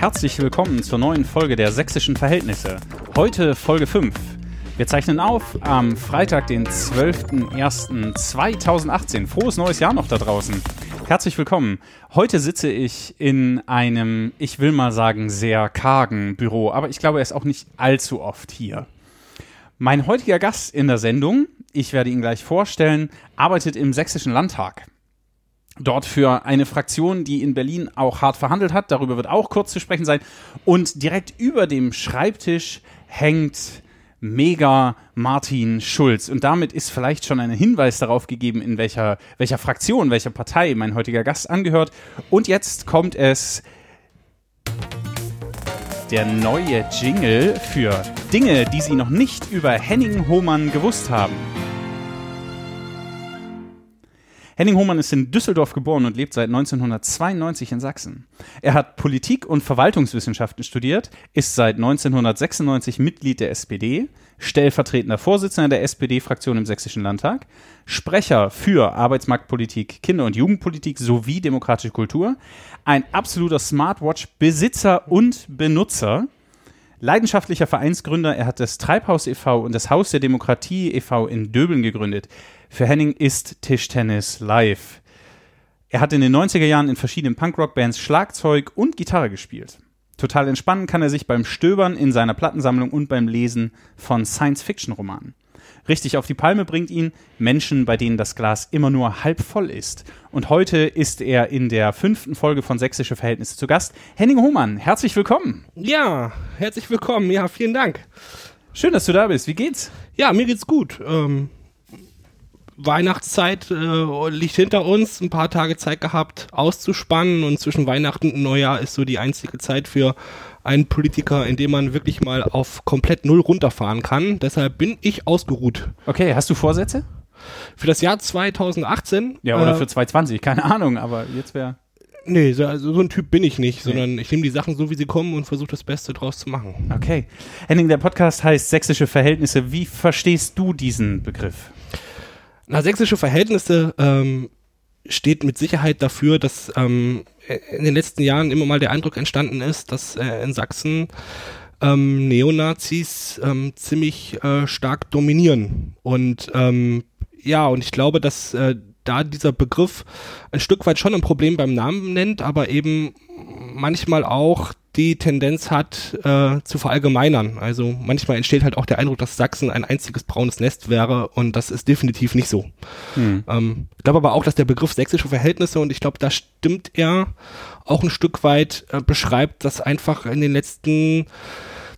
Herzlich willkommen zur neuen Folge der Sächsischen Verhältnisse. Heute Folge 5. Wir zeichnen auf am Freitag, den 12.01.2018. Frohes neues Jahr noch da draußen. Herzlich willkommen. Heute sitze ich in einem, ich will mal sagen, sehr kargen Büro, aber ich glaube, er ist auch nicht allzu oft hier. Mein heutiger Gast in der Sendung, ich werde ihn gleich vorstellen, arbeitet im Sächsischen Landtag dort für eine Fraktion, die in Berlin auch hart verhandelt hat. Darüber wird auch kurz zu sprechen sein. Und direkt über dem Schreibtisch hängt Mega Martin Schulz. Und damit ist vielleicht schon ein Hinweis darauf gegeben, in welcher, welcher Fraktion, welcher Partei mein heutiger Gast angehört. Und jetzt kommt es der neue Jingle für Dinge, die Sie noch nicht über Henning Hohmann gewusst haben. Henning Hohmann ist in Düsseldorf geboren und lebt seit 1992 in Sachsen. Er hat Politik- und Verwaltungswissenschaften studiert, ist seit 1996 Mitglied der SPD, stellvertretender Vorsitzender der SPD-Fraktion im Sächsischen Landtag, Sprecher für Arbeitsmarktpolitik, Kinder- und Jugendpolitik sowie demokratische Kultur, ein absoluter Smartwatch-Besitzer und Benutzer, leidenschaftlicher Vereinsgründer. Er hat das Treibhaus e.V. und das Haus der Demokratie e.V. in Döbeln gegründet. Für Henning ist Tischtennis live. Er hat in den 90er Jahren in verschiedenen Punkrock-Bands Schlagzeug und Gitarre gespielt. Total entspannen kann er sich beim Stöbern in seiner Plattensammlung und beim Lesen von Science-Fiction-Romanen. Richtig auf die Palme bringt ihn Menschen, bei denen das Glas immer nur halb voll ist. Und heute ist er in der fünften Folge von Sächsische Verhältnisse zu Gast. Henning Hohmann, herzlich willkommen. Ja, herzlich willkommen. Ja, vielen Dank. Schön, dass du da bist. Wie geht's? Ja, mir geht's gut. Ähm, Weihnachtszeit äh, liegt hinter uns, ein paar Tage Zeit gehabt auszuspannen und zwischen Weihnachten und Neujahr ist so die einzige Zeit für einen Politiker, in dem man wirklich mal auf komplett Null runterfahren kann. Deshalb bin ich ausgeruht. Okay, hast du Vorsätze? Für das Jahr 2018? Ja, oder äh, für 2020, keine Ahnung, aber jetzt wäre... Nee, so, also so ein Typ bin ich nicht, sondern ich nehme die Sachen so, wie sie kommen und versuche das Beste draus zu machen. Okay. Henning, der Podcast heißt Sächsische Verhältnisse. Wie verstehst du diesen Begriff? Na, sächsische Verhältnisse ähm, steht mit Sicherheit dafür, dass ähm, in den letzten Jahren immer mal der Eindruck entstanden ist, dass äh, in Sachsen ähm, Neonazis ähm, ziemlich äh, stark dominieren. Und ähm, ja, und ich glaube, dass äh, da dieser Begriff ein Stück weit schon ein Problem beim Namen nennt, aber eben manchmal auch die Tendenz hat, äh, zu verallgemeinern. Also manchmal entsteht halt auch der Eindruck, dass Sachsen ein einziges braunes Nest wäre und das ist definitiv nicht so. Hm. Ähm, ich glaube aber auch, dass der Begriff sächsische Verhältnisse und ich glaube, da stimmt er auch ein Stück weit äh, beschreibt, dass einfach in den letzten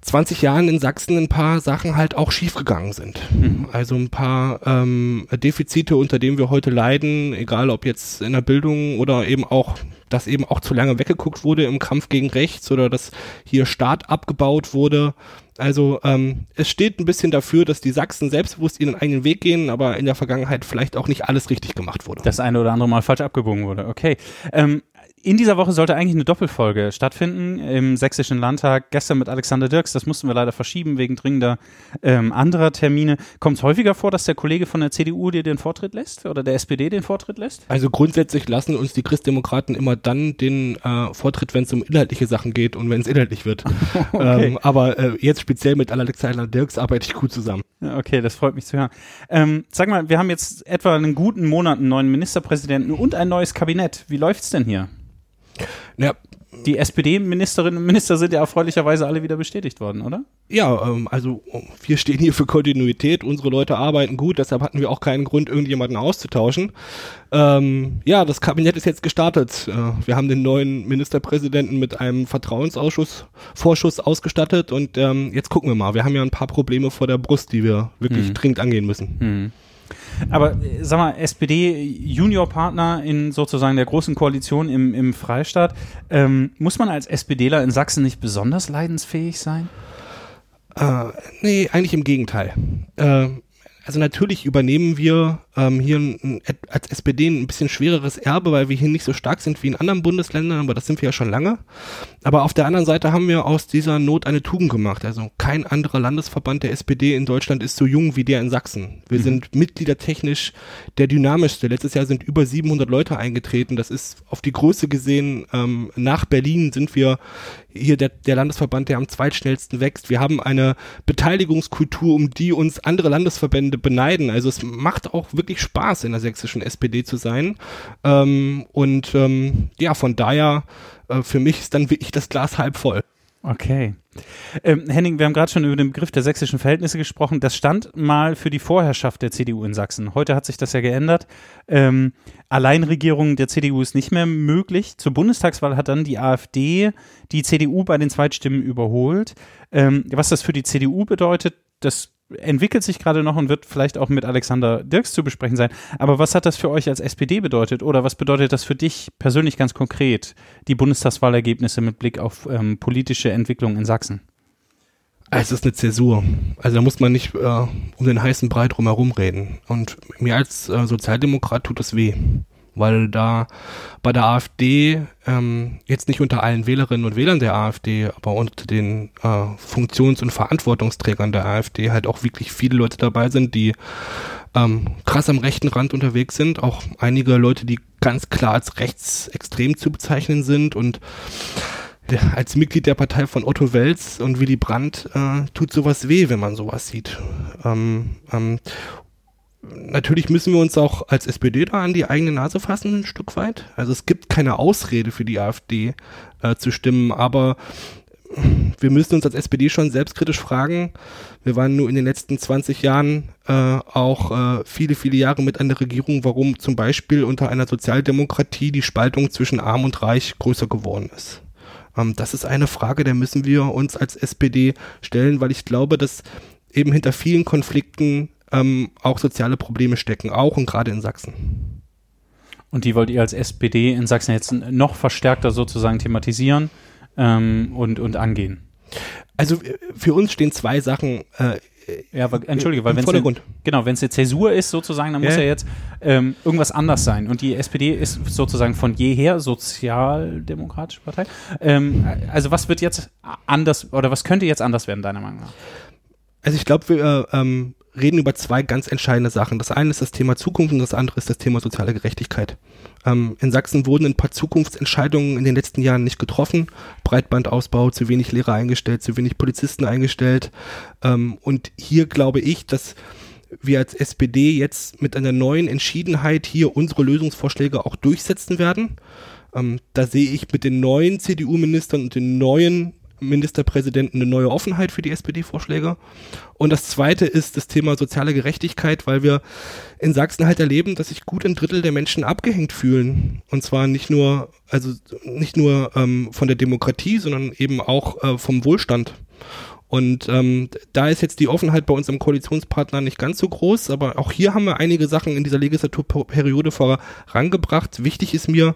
20 Jahren in Sachsen ein paar Sachen halt auch schiefgegangen sind. Mhm. Also ein paar ähm, Defizite, unter denen wir heute leiden, egal ob jetzt in der Bildung oder eben auch dass eben auch zu lange weggeguckt wurde im Kampf gegen rechts oder dass hier Staat abgebaut wurde. Also ähm, es steht ein bisschen dafür, dass die Sachsen selbstbewusst ihren eigenen Weg gehen, aber in der Vergangenheit vielleicht auch nicht alles richtig gemacht wurde. Das eine oder andere Mal falsch abgebogen wurde. Okay. Ähm, in dieser Woche sollte eigentlich eine Doppelfolge stattfinden im Sächsischen Landtag. Gestern mit Alexander Dirks, das mussten wir leider verschieben wegen dringender ähm, anderer Termine. Kommt es häufiger vor, dass der Kollege von der CDU dir den Vortritt lässt oder der SPD den Vortritt lässt? Also grundsätzlich lassen uns die Christdemokraten immer dann den äh, Vortritt, wenn es um inhaltliche Sachen geht und wenn es inhaltlich wird. okay. ähm, aber äh, jetzt speziell mit Alexander Dirks arbeite ich gut zusammen. Okay, das freut mich zu hören. Ähm, sag mal, wir haben jetzt etwa einen guten Monat einen neuen Ministerpräsidenten und ein neues Kabinett. Wie läuft's denn hier? Ja, die SPD-Ministerinnen und Minister sind ja erfreulicherweise alle wieder bestätigt worden, oder? Ja, ähm, also wir stehen hier für Kontinuität, unsere Leute arbeiten gut, deshalb hatten wir auch keinen Grund, irgendjemanden auszutauschen. Ähm, ja, das Kabinett ist jetzt gestartet. Äh, wir haben den neuen Ministerpräsidenten mit einem Vertrauensausschuss, Vorschuss ausgestattet und ähm, jetzt gucken wir mal. Wir haben ja ein paar Probleme vor der Brust, die wir wirklich hm. dringend angehen müssen. Hm. Aber äh, sag mal, SPD-Juniorpartner in sozusagen der großen Koalition im, im Freistaat, ähm, muss man als SPDler in Sachsen nicht besonders leidensfähig sein? Äh, nee, eigentlich im Gegenteil. Äh, also natürlich übernehmen wir ähm, hier ein, als SPD ein bisschen schwereres Erbe, weil wir hier nicht so stark sind wie in anderen Bundesländern, aber das sind wir ja schon lange. Aber auf der anderen Seite haben wir aus dieser Not eine Tugend gemacht. Also kein anderer Landesverband der SPD in Deutschland ist so jung wie der in Sachsen. Wir mhm. sind mitgliedertechnisch der dynamischste. Letztes Jahr sind über 700 Leute eingetreten. Das ist auf die Größe gesehen, ähm, nach Berlin sind wir hier der, der Landesverband, der am zweitschnellsten wächst. Wir haben eine Beteiligungskultur, um die uns andere Landesverbände beneiden. Also es macht auch wirklich Spaß, in der sächsischen SPD zu sein. Ähm, und ähm, ja, von daher, äh, für mich ist dann wirklich das Glas halb voll. Okay. Ähm, Henning, wir haben gerade schon über den Begriff der sächsischen Verhältnisse gesprochen. Das stand mal für die Vorherrschaft der CDU in Sachsen. Heute hat sich das ja geändert. Ähm, Alleinregierung der CDU ist nicht mehr möglich. Zur Bundestagswahl hat dann die AfD die CDU bei den Zweitstimmen überholt. Ähm, was das für die CDU bedeutet, das entwickelt sich gerade noch und wird vielleicht auch mit Alexander Dirks zu besprechen sein. Aber was hat das für euch als SPD bedeutet oder was bedeutet das für dich persönlich ganz konkret, die Bundestagswahlergebnisse mit Blick auf ähm, politische Entwicklung in Sachsen? Es ist eine Zäsur. Also da muss man nicht äh, um den heißen Brei drumherum reden. Und mir als äh, Sozialdemokrat tut das weh weil da bei der AfD ähm, jetzt nicht unter allen Wählerinnen und Wählern der AfD, aber unter den äh, Funktions- und Verantwortungsträgern der AfD halt auch wirklich viele Leute dabei sind, die ähm, krass am rechten Rand unterwegs sind, auch einige Leute, die ganz klar als rechtsextrem zu bezeichnen sind und als Mitglied der Partei von Otto Welz und Willy Brandt äh, tut sowas weh, wenn man sowas sieht. Ähm, ähm, natürlich müssen wir uns auch als SPD da an die eigene Nase fassen, ein Stück weit. Also es gibt keine Ausrede für die AfD äh, zu stimmen, aber wir müssen uns als SPD schon selbstkritisch fragen. Wir waren nur in den letzten 20 Jahren äh, auch äh, viele, viele Jahre mit einer Regierung, warum zum Beispiel unter einer Sozialdemokratie die Spaltung zwischen Arm und Reich größer geworden ist. Ähm, das ist eine Frage, der müssen wir uns als SPD stellen, weil ich glaube, dass eben hinter vielen Konflikten ähm, auch soziale Probleme stecken, auch und gerade in Sachsen. Und die wollt ihr als SPD in Sachsen jetzt noch verstärkter sozusagen thematisieren ähm, und, und angehen? Also äh, für uns stehen zwei Sachen äh, ja, aber, entschuldige, weil wenn es genau, wenn es eine Zäsur ist sozusagen, dann muss ja, ja jetzt ähm, irgendwas anders sein. Und die SPD ist sozusagen von jeher sozialdemokratische Partei. Ähm, also was wird jetzt anders oder was könnte jetzt anders werden deiner Meinung nach? Also ich glaube, wir ähm, reden über zwei ganz entscheidende Sachen. Das eine ist das Thema Zukunft und das andere ist das Thema soziale Gerechtigkeit. Ähm, in Sachsen wurden ein paar Zukunftsentscheidungen in den letzten Jahren nicht getroffen. Breitbandausbau, zu wenig Lehrer eingestellt, zu wenig Polizisten eingestellt. Ähm, und hier glaube ich, dass wir als SPD jetzt mit einer neuen Entschiedenheit hier unsere Lösungsvorschläge auch durchsetzen werden. Ähm, da sehe ich mit den neuen CDU-Ministern und den neuen Ministerpräsidenten eine neue Offenheit für die SPD-Vorschläge. Und das zweite ist das Thema soziale Gerechtigkeit, weil wir in Sachsen halt erleben, dass sich gut ein Drittel der Menschen abgehängt fühlen. Und zwar nicht nur, also nicht nur ähm, von der Demokratie, sondern eben auch äh, vom Wohlstand. Und ähm, da ist jetzt die Offenheit bei unserem Koalitionspartner nicht ganz so groß, aber auch hier haben wir einige Sachen in dieser Legislaturperiode vorangebracht. Wichtig ist mir,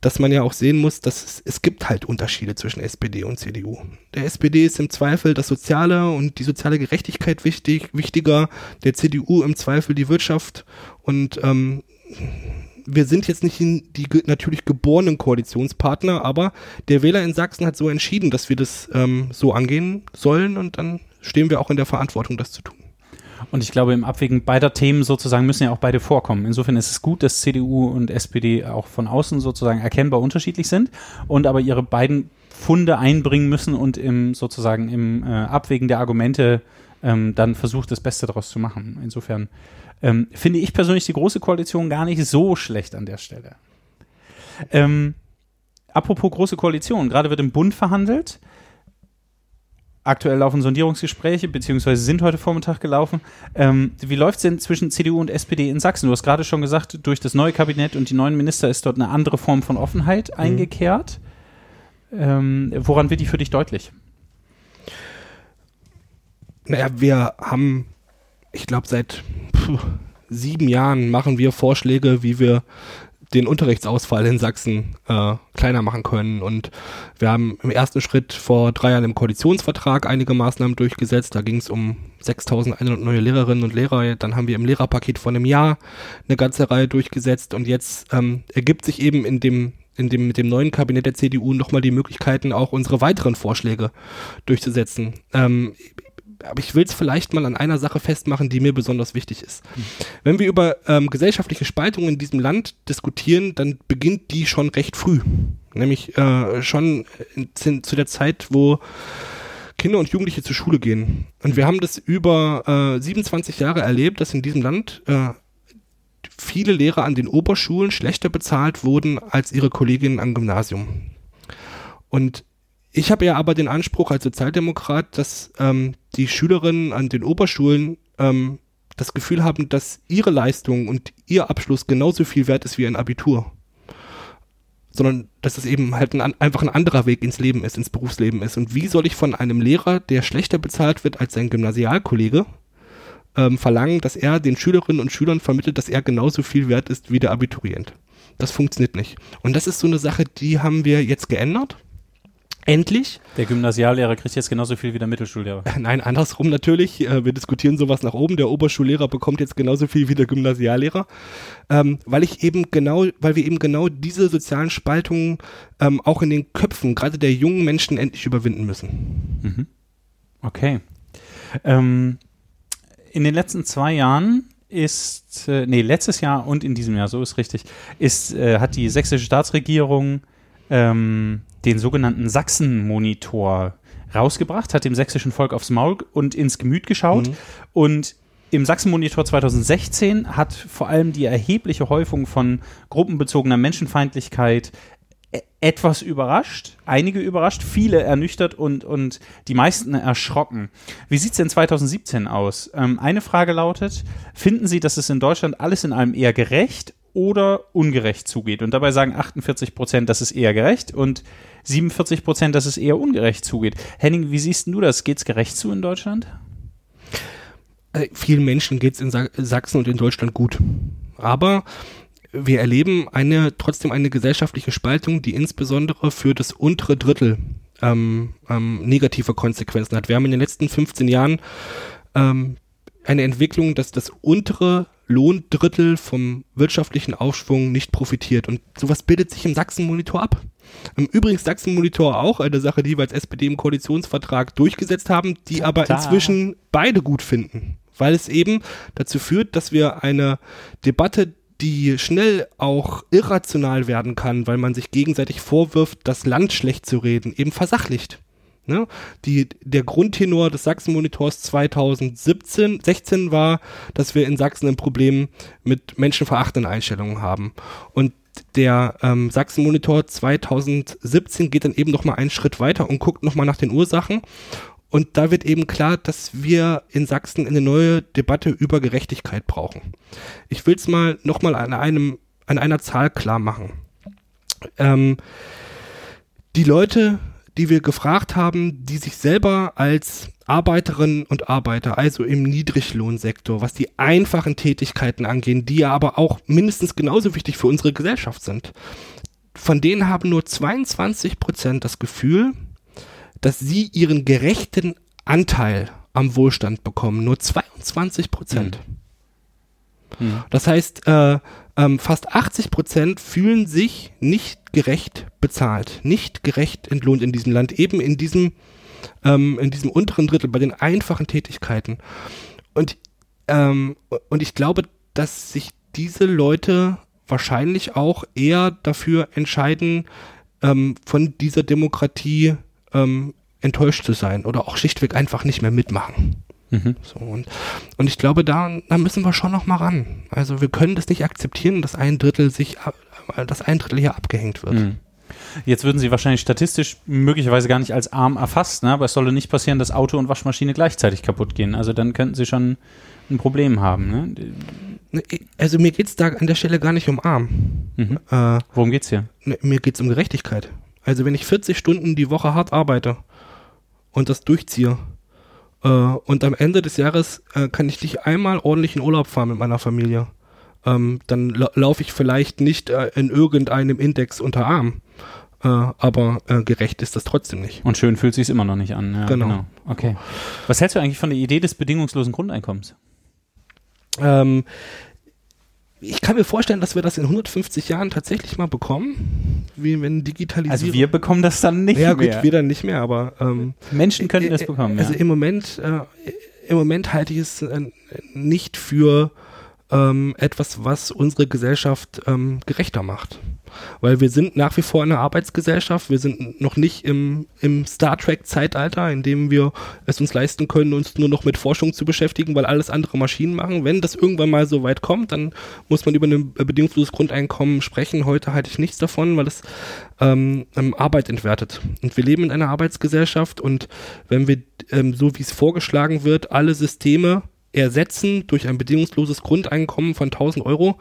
dass man ja auch sehen muss, dass es, es gibt halt Unterschiede zwischen SPD und CDU. Der SPD ist im Zweifel das Soziale und die soziale Gerechtigkeit wichtig, wichtiger, der CDU im Zweifel die Wirtschaft und ähm, wir sind jetzt nicht die natürlich geborenen Koalitionspartner, aber der Wähler in Sachsen hat so entschieden, dass wir das ähm, so angehen sollen und dann stehen wir auch in der Verantwortung, das zu tun. Und ich glaube, im Abwägen beider Themen sozusagen müssen ja auch beide vorkommen. Insofern ist es gut, dass CDU und SPD auch von außen sozusagen erkennbar unterschiedlich sind und aber ihre beiden Funde einbringen müssen und im sozusagen im äh, Abwägen der Argumente ähm, dann versucht, das Beste daraus zu machen. Insofern ähm, finde ich persönlich die Große Koalition gar nicht so schlecht an der Stelle. Ähm, apropos Große Koalition, gerade wird im Bund verhandelt. Aktuell laufen Sondierungsgespräche, beziehungsweise sind heute Vormittag gelaufen. Ähm, wie läuft es denn zwischen CDU und SPD in Sachsen? Du hast gerade schon gesagt, durch das neue Kabinett und die neuen Minister ist dort eine andere Form von Offenheit mhm. eingekehrt. Ähm, woran wird die für dich deutlich? Naja, wir haben, ich glaube, seit pff, sieben Jahren machen wir Vorschläge, wie wir den Unterrichtsausfall in Sachsen äh, kleiner machen können. Und wir haben im ersten Schritt vor drei Jahren im Koalitionsvertrag einige Maßnahmen durchgesetzt. Da ging es um 6.100 neue Lehrerinnen und Lehrer. Dann haben wir im Lehrerpaket von einem Jahr eine ganze Reihe durchgesetzt. Und jetzt ähm, ergibt sich eben in dem in dem, mit dem neuen Kabinett der CDU nochmal die Möglichkeiten, auch unsere weiteren Vorschläge durchzusetzen. Ähm, aber ich will es vielleicht mal an einer Sache festmachen, die mir besonders wichtig ist. Mhm. Wenn wir über ähm, gesellschaftliche Spaltung in diesem Land diskutieren, dann beginnt die schon recht früh. Nämlich äh, schon in, zu der Zeit, wo Kinder und Jugendliche zur Schule gehen. Und wir haben das über äh, 27 Jahre erlebt, dass in diesem Land äh, viele Lehrer an den Oberschulen schlechter bezahlt wurden als ihre Kolleginnen am Gymnasium. Und ich habe ja aber den Anspruch als Sozialdemokrat, dass ähm, die Schülerinnen an den Oberschulen ähm, das Gefühl haben, dass ihre Leistung und ihr Abschluss genauso viel wert ist wie ein Abitur. Sondern dass es eben halt ein, einfach ein anderer Weg ins Leben ist, ins Berufsleben ist. Und wie soll ich von einem Lehrer, der schlechter bezahlt wird als sein Gymnasialkollege, ähm, verlangen, dass er den Schülerinnen und Schülern vermittelt, dass er genauso viel wert ist wie der Abiturient? Das funktioniert nicht. Und das ist so eine Sache, die haben wir jetzt geändert Endlich. Der Gymnasiallehrer kriegt jetzt genauso viel wie der Mittelschullehrer. Nein, andersrum natürlich. Äh, wir diskutieren sowas nach oben. Der Oberschullehrer bekommt jetzt genauso viel wie der Gymnasiallehrer. Ähm, weil ich eben genau, weil wir eben genau diese sozialen Spaltungen ähm, auch in den Köpfen, gerade der jungen Menschen, endlich überwinden müssen. Mhm. Okay. Ähm, in den letzten zwei Jahren ist, äh, nee, letztes Jahr und in diesem Jahr, so ist richtig, ist, äh, hat die sächsische Staatsregierung ähm, den sogenannten Sachsen-Monitor rausgebracht, hat dem sächsischen Volk aufs Maul und ins Gemüt geschaut. Mhm. Und im Sachsen-Monitor 2016 hat vor allem die erhebliche Häufung von gruppenbezogener Menschenfeindlichkeit e-, etwas überrascht, einige überrascht, viele ernüchtert und, und die meisten erschrocken. Wie sieht es denn 2017 aus? Ähm, eine Frage lautet, finden Sie, dass es in Deutschland alles in allem eher gerecht oder ungerecht zugeht. Und dabei sagen 48 Prozent, dass es eher gerecht und 47 Prozent, dass es eher ungerecht zugeht. Henning, wie siehst du das? Geht es gerecht zu in Deutschland? Äh, vielen Menschen geht es in Sachsen und in Deutschland gut. Aber wir erleben eine, trotzdem eine gesellschaftliche Spaltung, die insbesondere für das untere Drittel ähm, ähm, negative Konsequenzen hat. Wir haben in den letzten 15 Jahren ähm, eine Entwicklung, dass das untere Lohndrittel vom wirtschaftlichen Aufschwung nicht profitiert. Und sowas bildet sich im Sachsen-Monitor ab. Im Übrigen Sachsen-Monitor auch eine Sache, die wir als SPD im Koalitionsvertrag durchgesetzt haben, die aber da. inzwischen beide gut finden. Weil es eben dazu führt, dass wir eine Debatte, die schnell auch irrational werden kann, weil man sich gegenseitig vorwirft, das Land schlecht zu reden, eben versachlicht. Ne? Die, der Grundtenor des Sachsen-Monitors 2017, 16 war, dass wir in Sachsen ein Problem mit menschenverachtenden Einstellungen haben. Und der ähm, Sachsen-Monitor 2017 geht dann eben noch mal einen Schritt weiter und guckt noch mal nach den Ursachen. Und da wird eben klar, dass wir in Sachsen eine neue Debatte über Gerechtigkeit brauchen. Ich will es mal noch mal an einem an einer Zahl klar machen. Ähm, die Leute die wir gefragt haben, die sich selber als Arbeiterinnen und Arbeiter, also im Niedriglohnsektor, was die einfachen Tätigkeiten angehen, die ja aber auch mindestens genauso wichtig für unsere Gesellschaft sind. Von denen haben nur 22 Prozent das Gefühl, dass sie ihren gerechten Anteil am Wohlstand bekommen. Nur 22 Prozent. Mhm. Mhm. Das heißt, äh, ähm, fast 80 Prozent fühlen sich nicht gerecht bezahlt, nicht gerecht entlohnt in diesem Land, eben in diesem, ähm, in diesem unteren Drittel, bei den einfachen Tätigkeiten. Und, ähm, und ich glaube, dass sich diese Leute wahrscheinlich auch eher dafür entscheiden, ähm, von dieser Demokratie ähm, enttäuscht zu sein oder auch schlichtweg einfach nicht mehr mitmachen. Mhm. So, und, und ich glaube, da, da müssen wir schon noch mal ran. Also wir können das nicht akzeptieren, dass ein Drittel sich, äh, dass ein Drittel hier abgehängt wird. Mhm. Jetzt würden sie wahrscheinlich statistisch möglicherweise gar nicht als arm erfasst, ne? aber es solle nicht passieren, dass Auto und Waschmaschine gleichzeitig kaputt gehen. Also dann könnten sie schon ein Problem haben. Ne? ne also mir geht es da an der Stelle gar nicht um arm. Mhm. Äh, Worum geht's hier? Ne, mir geht es um Gerechtigkeit. Also wenn ich 40 Stunden die Woche hart arbeite und das durchziehe, und am Ende des Jahres äh, kann ich nicht einmal ordentlich in Urlaub fahren mit meiner Familie. ähm, dann la laufe ich vielleicht nicht äh, in irgendeinem Index unter Arm. Äh, aber äh, gerecht ist das trotzdem nicht. Und schön fühlt sich immer noch nicht an. Ja, Genau. Okay. Was hältst du eigentlich von der Idee des bedingungslosen Grundeinkommens? Ähm, ich kann mir vorstellen, dass wir das in 150 Jahren tatsächlich mal bekommen, wie wenn Digitalisierung. Also wir bekommen das dann nicht ja, mehr. gut, wir dann nicht mehr, aber ähm, Menschen könnten äh, es bekommen. Also ja. im Moment, äh, im Moment halte ich es äh, nicht für ähm, etwas, was unsere Gesellschaft ähm, gerechter macht. Weil wir sind nach wie vor eine Arbeitsgesellschaft, wir sind noch nicht im, im Star Trek-Zeitalter, in dem wir es uns leisten können, uns nur noch mit Forschung zu beschäftigen, weil alles andere Maschinen machen. Wenn das irgendwann mal so weit kommt, dann muss man über ein bedingungsloses Grundeinkommen sprechen. Heute halte ich nichts davon, weil es ähm, ähm, Arbeit entwertet. Und wir leben in einer Arbeitsgesellschaft und wenn wir, ähm, so wie es vorgeschlagen wird, alle Systeme ersetzen durch ein bedingungsloses Grundeinkommen von 1000 Euro,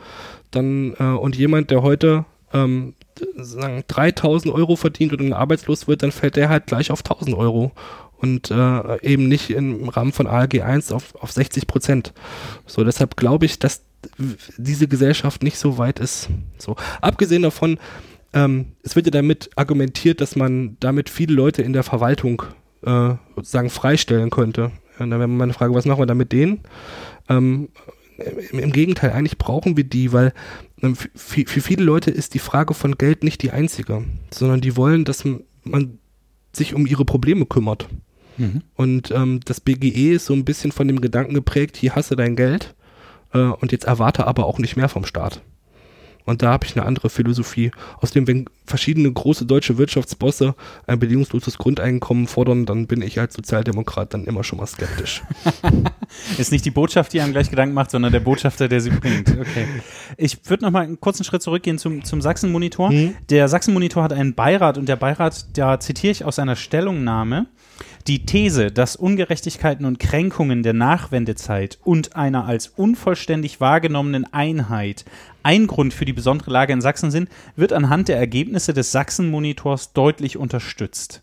dann äh, und jemand, der heute ähm, sagen 3000 Euro verdient und dann arbeitslos wird, dann fällt der halt gleich auf 1000 Euro und äh, eben nicht im Rahmen von ALG 1 auf, auf 60 Prozent. So, deshalb glaube ich, dass diese Gesellschaft nicht so weit ist. So, abgesehen davon, ähm, es wird ja damit argumentiert, dass man damit viele Leute in der Verwaltung äh, sozusagen freistellen könnte. Und dann wäre meine Frage, was machen wir da mit denen? Ähm, im, Gegenteil, eigentlich brauchen wir die, weil ähm, für, für viele Leute ist die Frage von Geld nicht die einzige, sondern die wollen, dass man sich um ihre Probleme kümmert. Mhm. Und ähm, das BGE ist so ein bisschen von dem Gedanken geprägt, hier hasse dein Geld äh, und jetzt erwarte aber auch nicht mehr vom Staat. Und da habe ich eine andere Philosophie. Außerdem, wenn verschiedene große deutsche Wirtschaftsbosse ein bedingungsloses Grundeinkommen fordern, dann bin ich als Sozialdemokrat dann immer schon mal skeptisch. Ist nicht die Botschaft, die einem gleich Gedanken macht, sondern der Botschafter, der sie bringt. Okay. Ich würde noch mal einen kurzen Schritt zurückgehen zum, zum Sachsen-Monitor. Mhm. Der Sachsen-Monitor hat einen Beirat und der Beirat, da zitiere ich aus einer Stellungnahme, die These, dass Ungerechtigkeiten und Kränkungen der Nachwendezeit und einer als unvollständig wahrgenommenen Einheit ein Grund für die besondere Lage in Sachsen sind, wird anhand der Ergebnisse des Sachsen-Monitors deutlich unterstützt.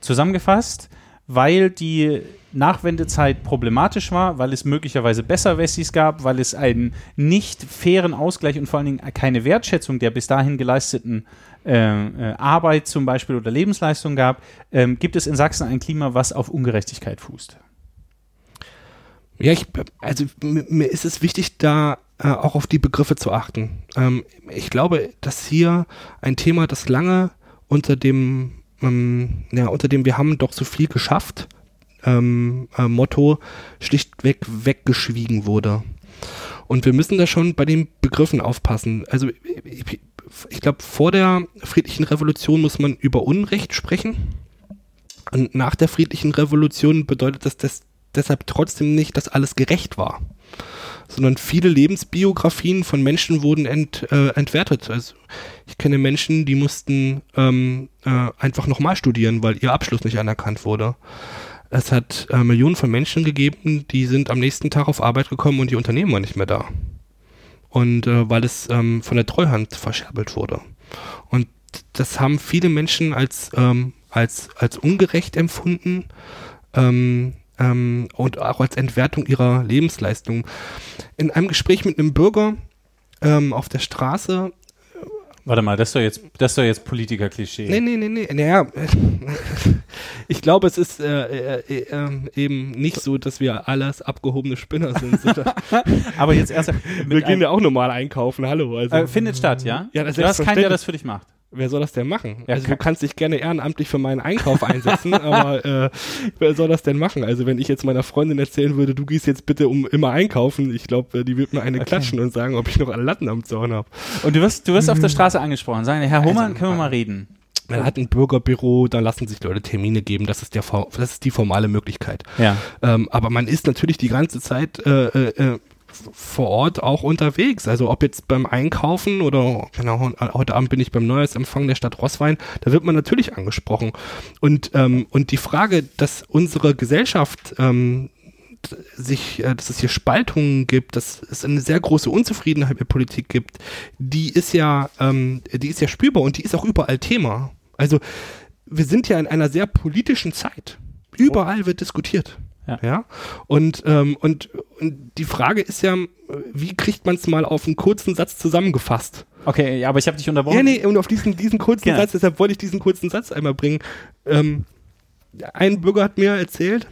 Zusammengefasst, weil die Nachwendezeit problematisch war, weil es möglicherweise Besserwessis gab, weil es einen nicht fairen Ausgleich und vor allen Dingen keine Wertschätzung der bis dahin geleisteten äh, äh, Arbeit zum Beispiel oder Lebensleistung gab, ähm, gibt es in Sachsen ein Klima, was auf Ungerechtigkeit fußt. Ja, ich, also mir mir ist es wichtig, da äh, auch auf die Begriffe zu achten. Ähm, ich glaube, dass hier ein Thema, das lange unter dem, ähm, ja, unter dem wir haben doch so viel geschafft, ähm, äh, Motto schlichtweg weggeschwiegen wurde. Und wir müssen da schon bei den Begriffen aufpassen. Also ich, ich glaube, vor der friedlichen Revolution muss man über Unrecht sprechen. Und nach der friedlichen Revolution bedeutet das, das deshalb trotzdem nicht, dass alles gerecht war. Sondern viele Lebensbiografien von Menschen wurden ent, äh, entwertet. Also ich kenne Menschen, die mussten ähm, äh, einfach nochmal studieren, weil ihr Abschluss nicht anerkannt wurde. Es hat äh, Millionen von Menschen gegeben, die sind am nächsten Tag auf Arbeit gekommen und die Unternehmen waren nicht mehr da. Und äh, weil es ähm, von der Treuhand verscherbelt wurde. Und das haben viele Menschen als, ähm, als, als ungerecht empfunden ähm, ähm, und auch als Entwertung ihrer Lebensleistung. In einem Gespräch mit einem Bürger ähm, auf der Straße Warte mal, das ist doch jetzt, das ist doch jetzt Politiker-Klischee. Nee, nee, nee, nee. Naja, ich glaube, es ist äh, äh, äh, eben nicht so, dass wir alles abgehobene Spinner sind. Aber jetzt erst. wir gehen ja auch normal einkaufen, hallo. Also, äh, findet statt, ja? Ja, das du hast keinen, der das für dich macht. Wer soll das denn machen? Ja, also du kannst dich gerne ehrenamtlich für meinen Einkauf einsetzen, aber äh, wer soll das denn machen? Also wenn ich jetzt meiner Freundin erzählen würde, du gehst jetzt bitte um immer einkaufen, ich glaube, die wird mir eine klatschen und sagen, ob ich noch alle Latten am Zaun habe. Und du wirst, du wirst auf der Straße angesprochen. Sagen, Herr Hohmann, Also, können wir mal reden? Man hat ein Bürgerbüro, da lassen sich Leute Termine geben, das ist, der, das ist die formale Möglichkeit. Ja. Ähm, aber man ist natürlich die ganze Zeit äh, äh, äh, vor Ort auch unterwegs. Also ob jetzt beim Einkaufen oder genau, heute Abend bin ich beim Neujahrsempfang der Stadt Rosswein, da wird man natürlich angesprochen. Und, ähm, und die Frage, dass unsere Gesellschaft ähm, sich, äh, dass es hier Spaltungen gibt, dass es eine sehr große Unzufriedenheit mit Politik gibt, die ist ja, ähm, die ist ja spürbar und die ist auch überall Thema. Also wir sind ja in einer sehr politischen Zeit. Überall wird diskutiert. Ja. ja? Und, ähm, und, und die Frage ist ja, wie kriegt man es mal auf einen kurzen Satz zusammengefasst? Okay, aber ich habe dich unterbrochen. Ja, nee, und auf diesen, diesen kurzen ja. Satz, deshalb wollte ich diesen kurzen Satz einmal bringen. Ähm, ein Bürger hat mir erzählt,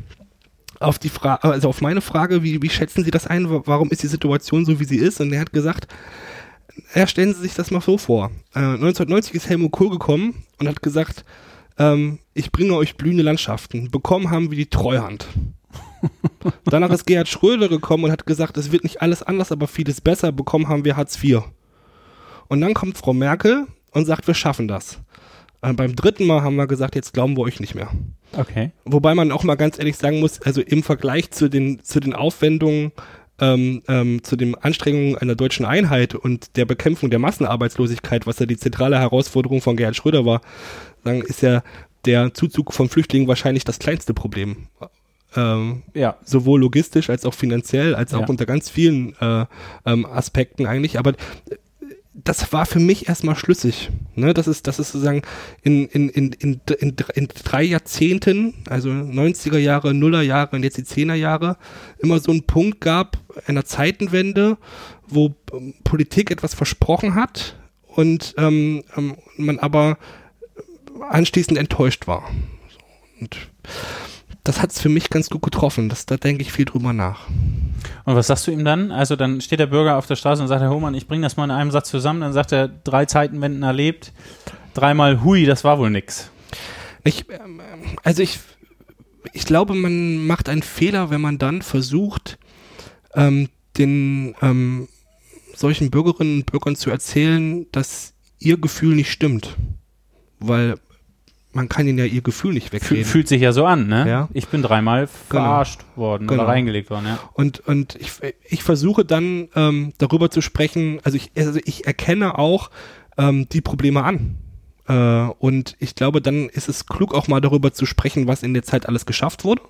auf die Frage, also auf meine Frage, wie, wie schätzen Sie das ein, warum ist die Situation so, wie sie ist? Und er hat gesagt, ja, stellen Sie sich das mal so vor. Äh, 1990 ist Helmut Kohl gekommen und hat gesagt, ähm, ich bringe euch blühende Landschaften. Bekommen haben wir die Treuhand. Danach ist Gerhard Schröder gekommen und hat gesagt, es wird nicht alles anders, aber vieles besser. Bekommen haben wir Hartz IV. Und dann kommt Frau Merkel und sagt, wir schaffen das. Äh, beim dritten Mal haben wir gesagt, jetzt glauben wir euch nicht mehr. Okay. Wobei man auch mal ganz ehrlich sagen muss, also im Vergleich zu den, zu den Aufwendungen, ähm, ähm, zu den Anstrengungen einer deutschen Einheit und der Bekämpfung der Massenarbeitslosigkeit, was ja die zentrale Herausforderung von Gerhard Schröder war, sagen, ist ja der Zuzug von Flüchtlingen wahrscheinlich das kleinste Problem. Ähm, ja. Sowohl logistisch als auch finanziell, als auch ja. unter ganz vielen äh, ähm, Aspekten eigentlich. Aber das war für mich erstmal schlüssig. Ne? Das ist, das ist sozusagen in, in, in, in, in, in drei Jahrzehnten, also 90er Jahre, Nuller Jahre und jetzt die 10er Jahre, immer so einen Punkt gab, einer Zeitenwende, wo ähm, Politik etwas versprochen hat und ähm, ähm, man aber anschließend enttäuscht war. Und das hat es für mich ganz gut getroffen. Das, da denke ich viel drüber nach. Und was sagst du ihm dann? Also dann steht der Bürger auf der Straße und sagt, Herr Hohmann, ich bringe das mal in einem Satz zusammen. Dann sagt er, drei Zeitenwenden erlebt, dreimal hui, das war wohl nix. Ich, ähm, also ich, ich glaube, man macht einen Fehler, wenn man dann versucht, ähm, den ähm, solchen Bürgerinnen und Bürgern zu erzählen, dass ihr Gefühl nicht stimmt. Weil man kann ihnen ja ihr Gefühl nicht wegreden. Fühlt sich ja so an, ne? Ja. Ich bin dreimal genau. verarscht genau. worden genau. oder reingelegt worden, ja. Und, und ich, ich versuche dann ähm, darüber zu sprechen, also ich, also ich erkenne auch ähm, die Probleme an. Äh, und ich glaube, dann ist es klug, auch mal darüber zu sprechen, was in der Zeit alles geschafft wurde.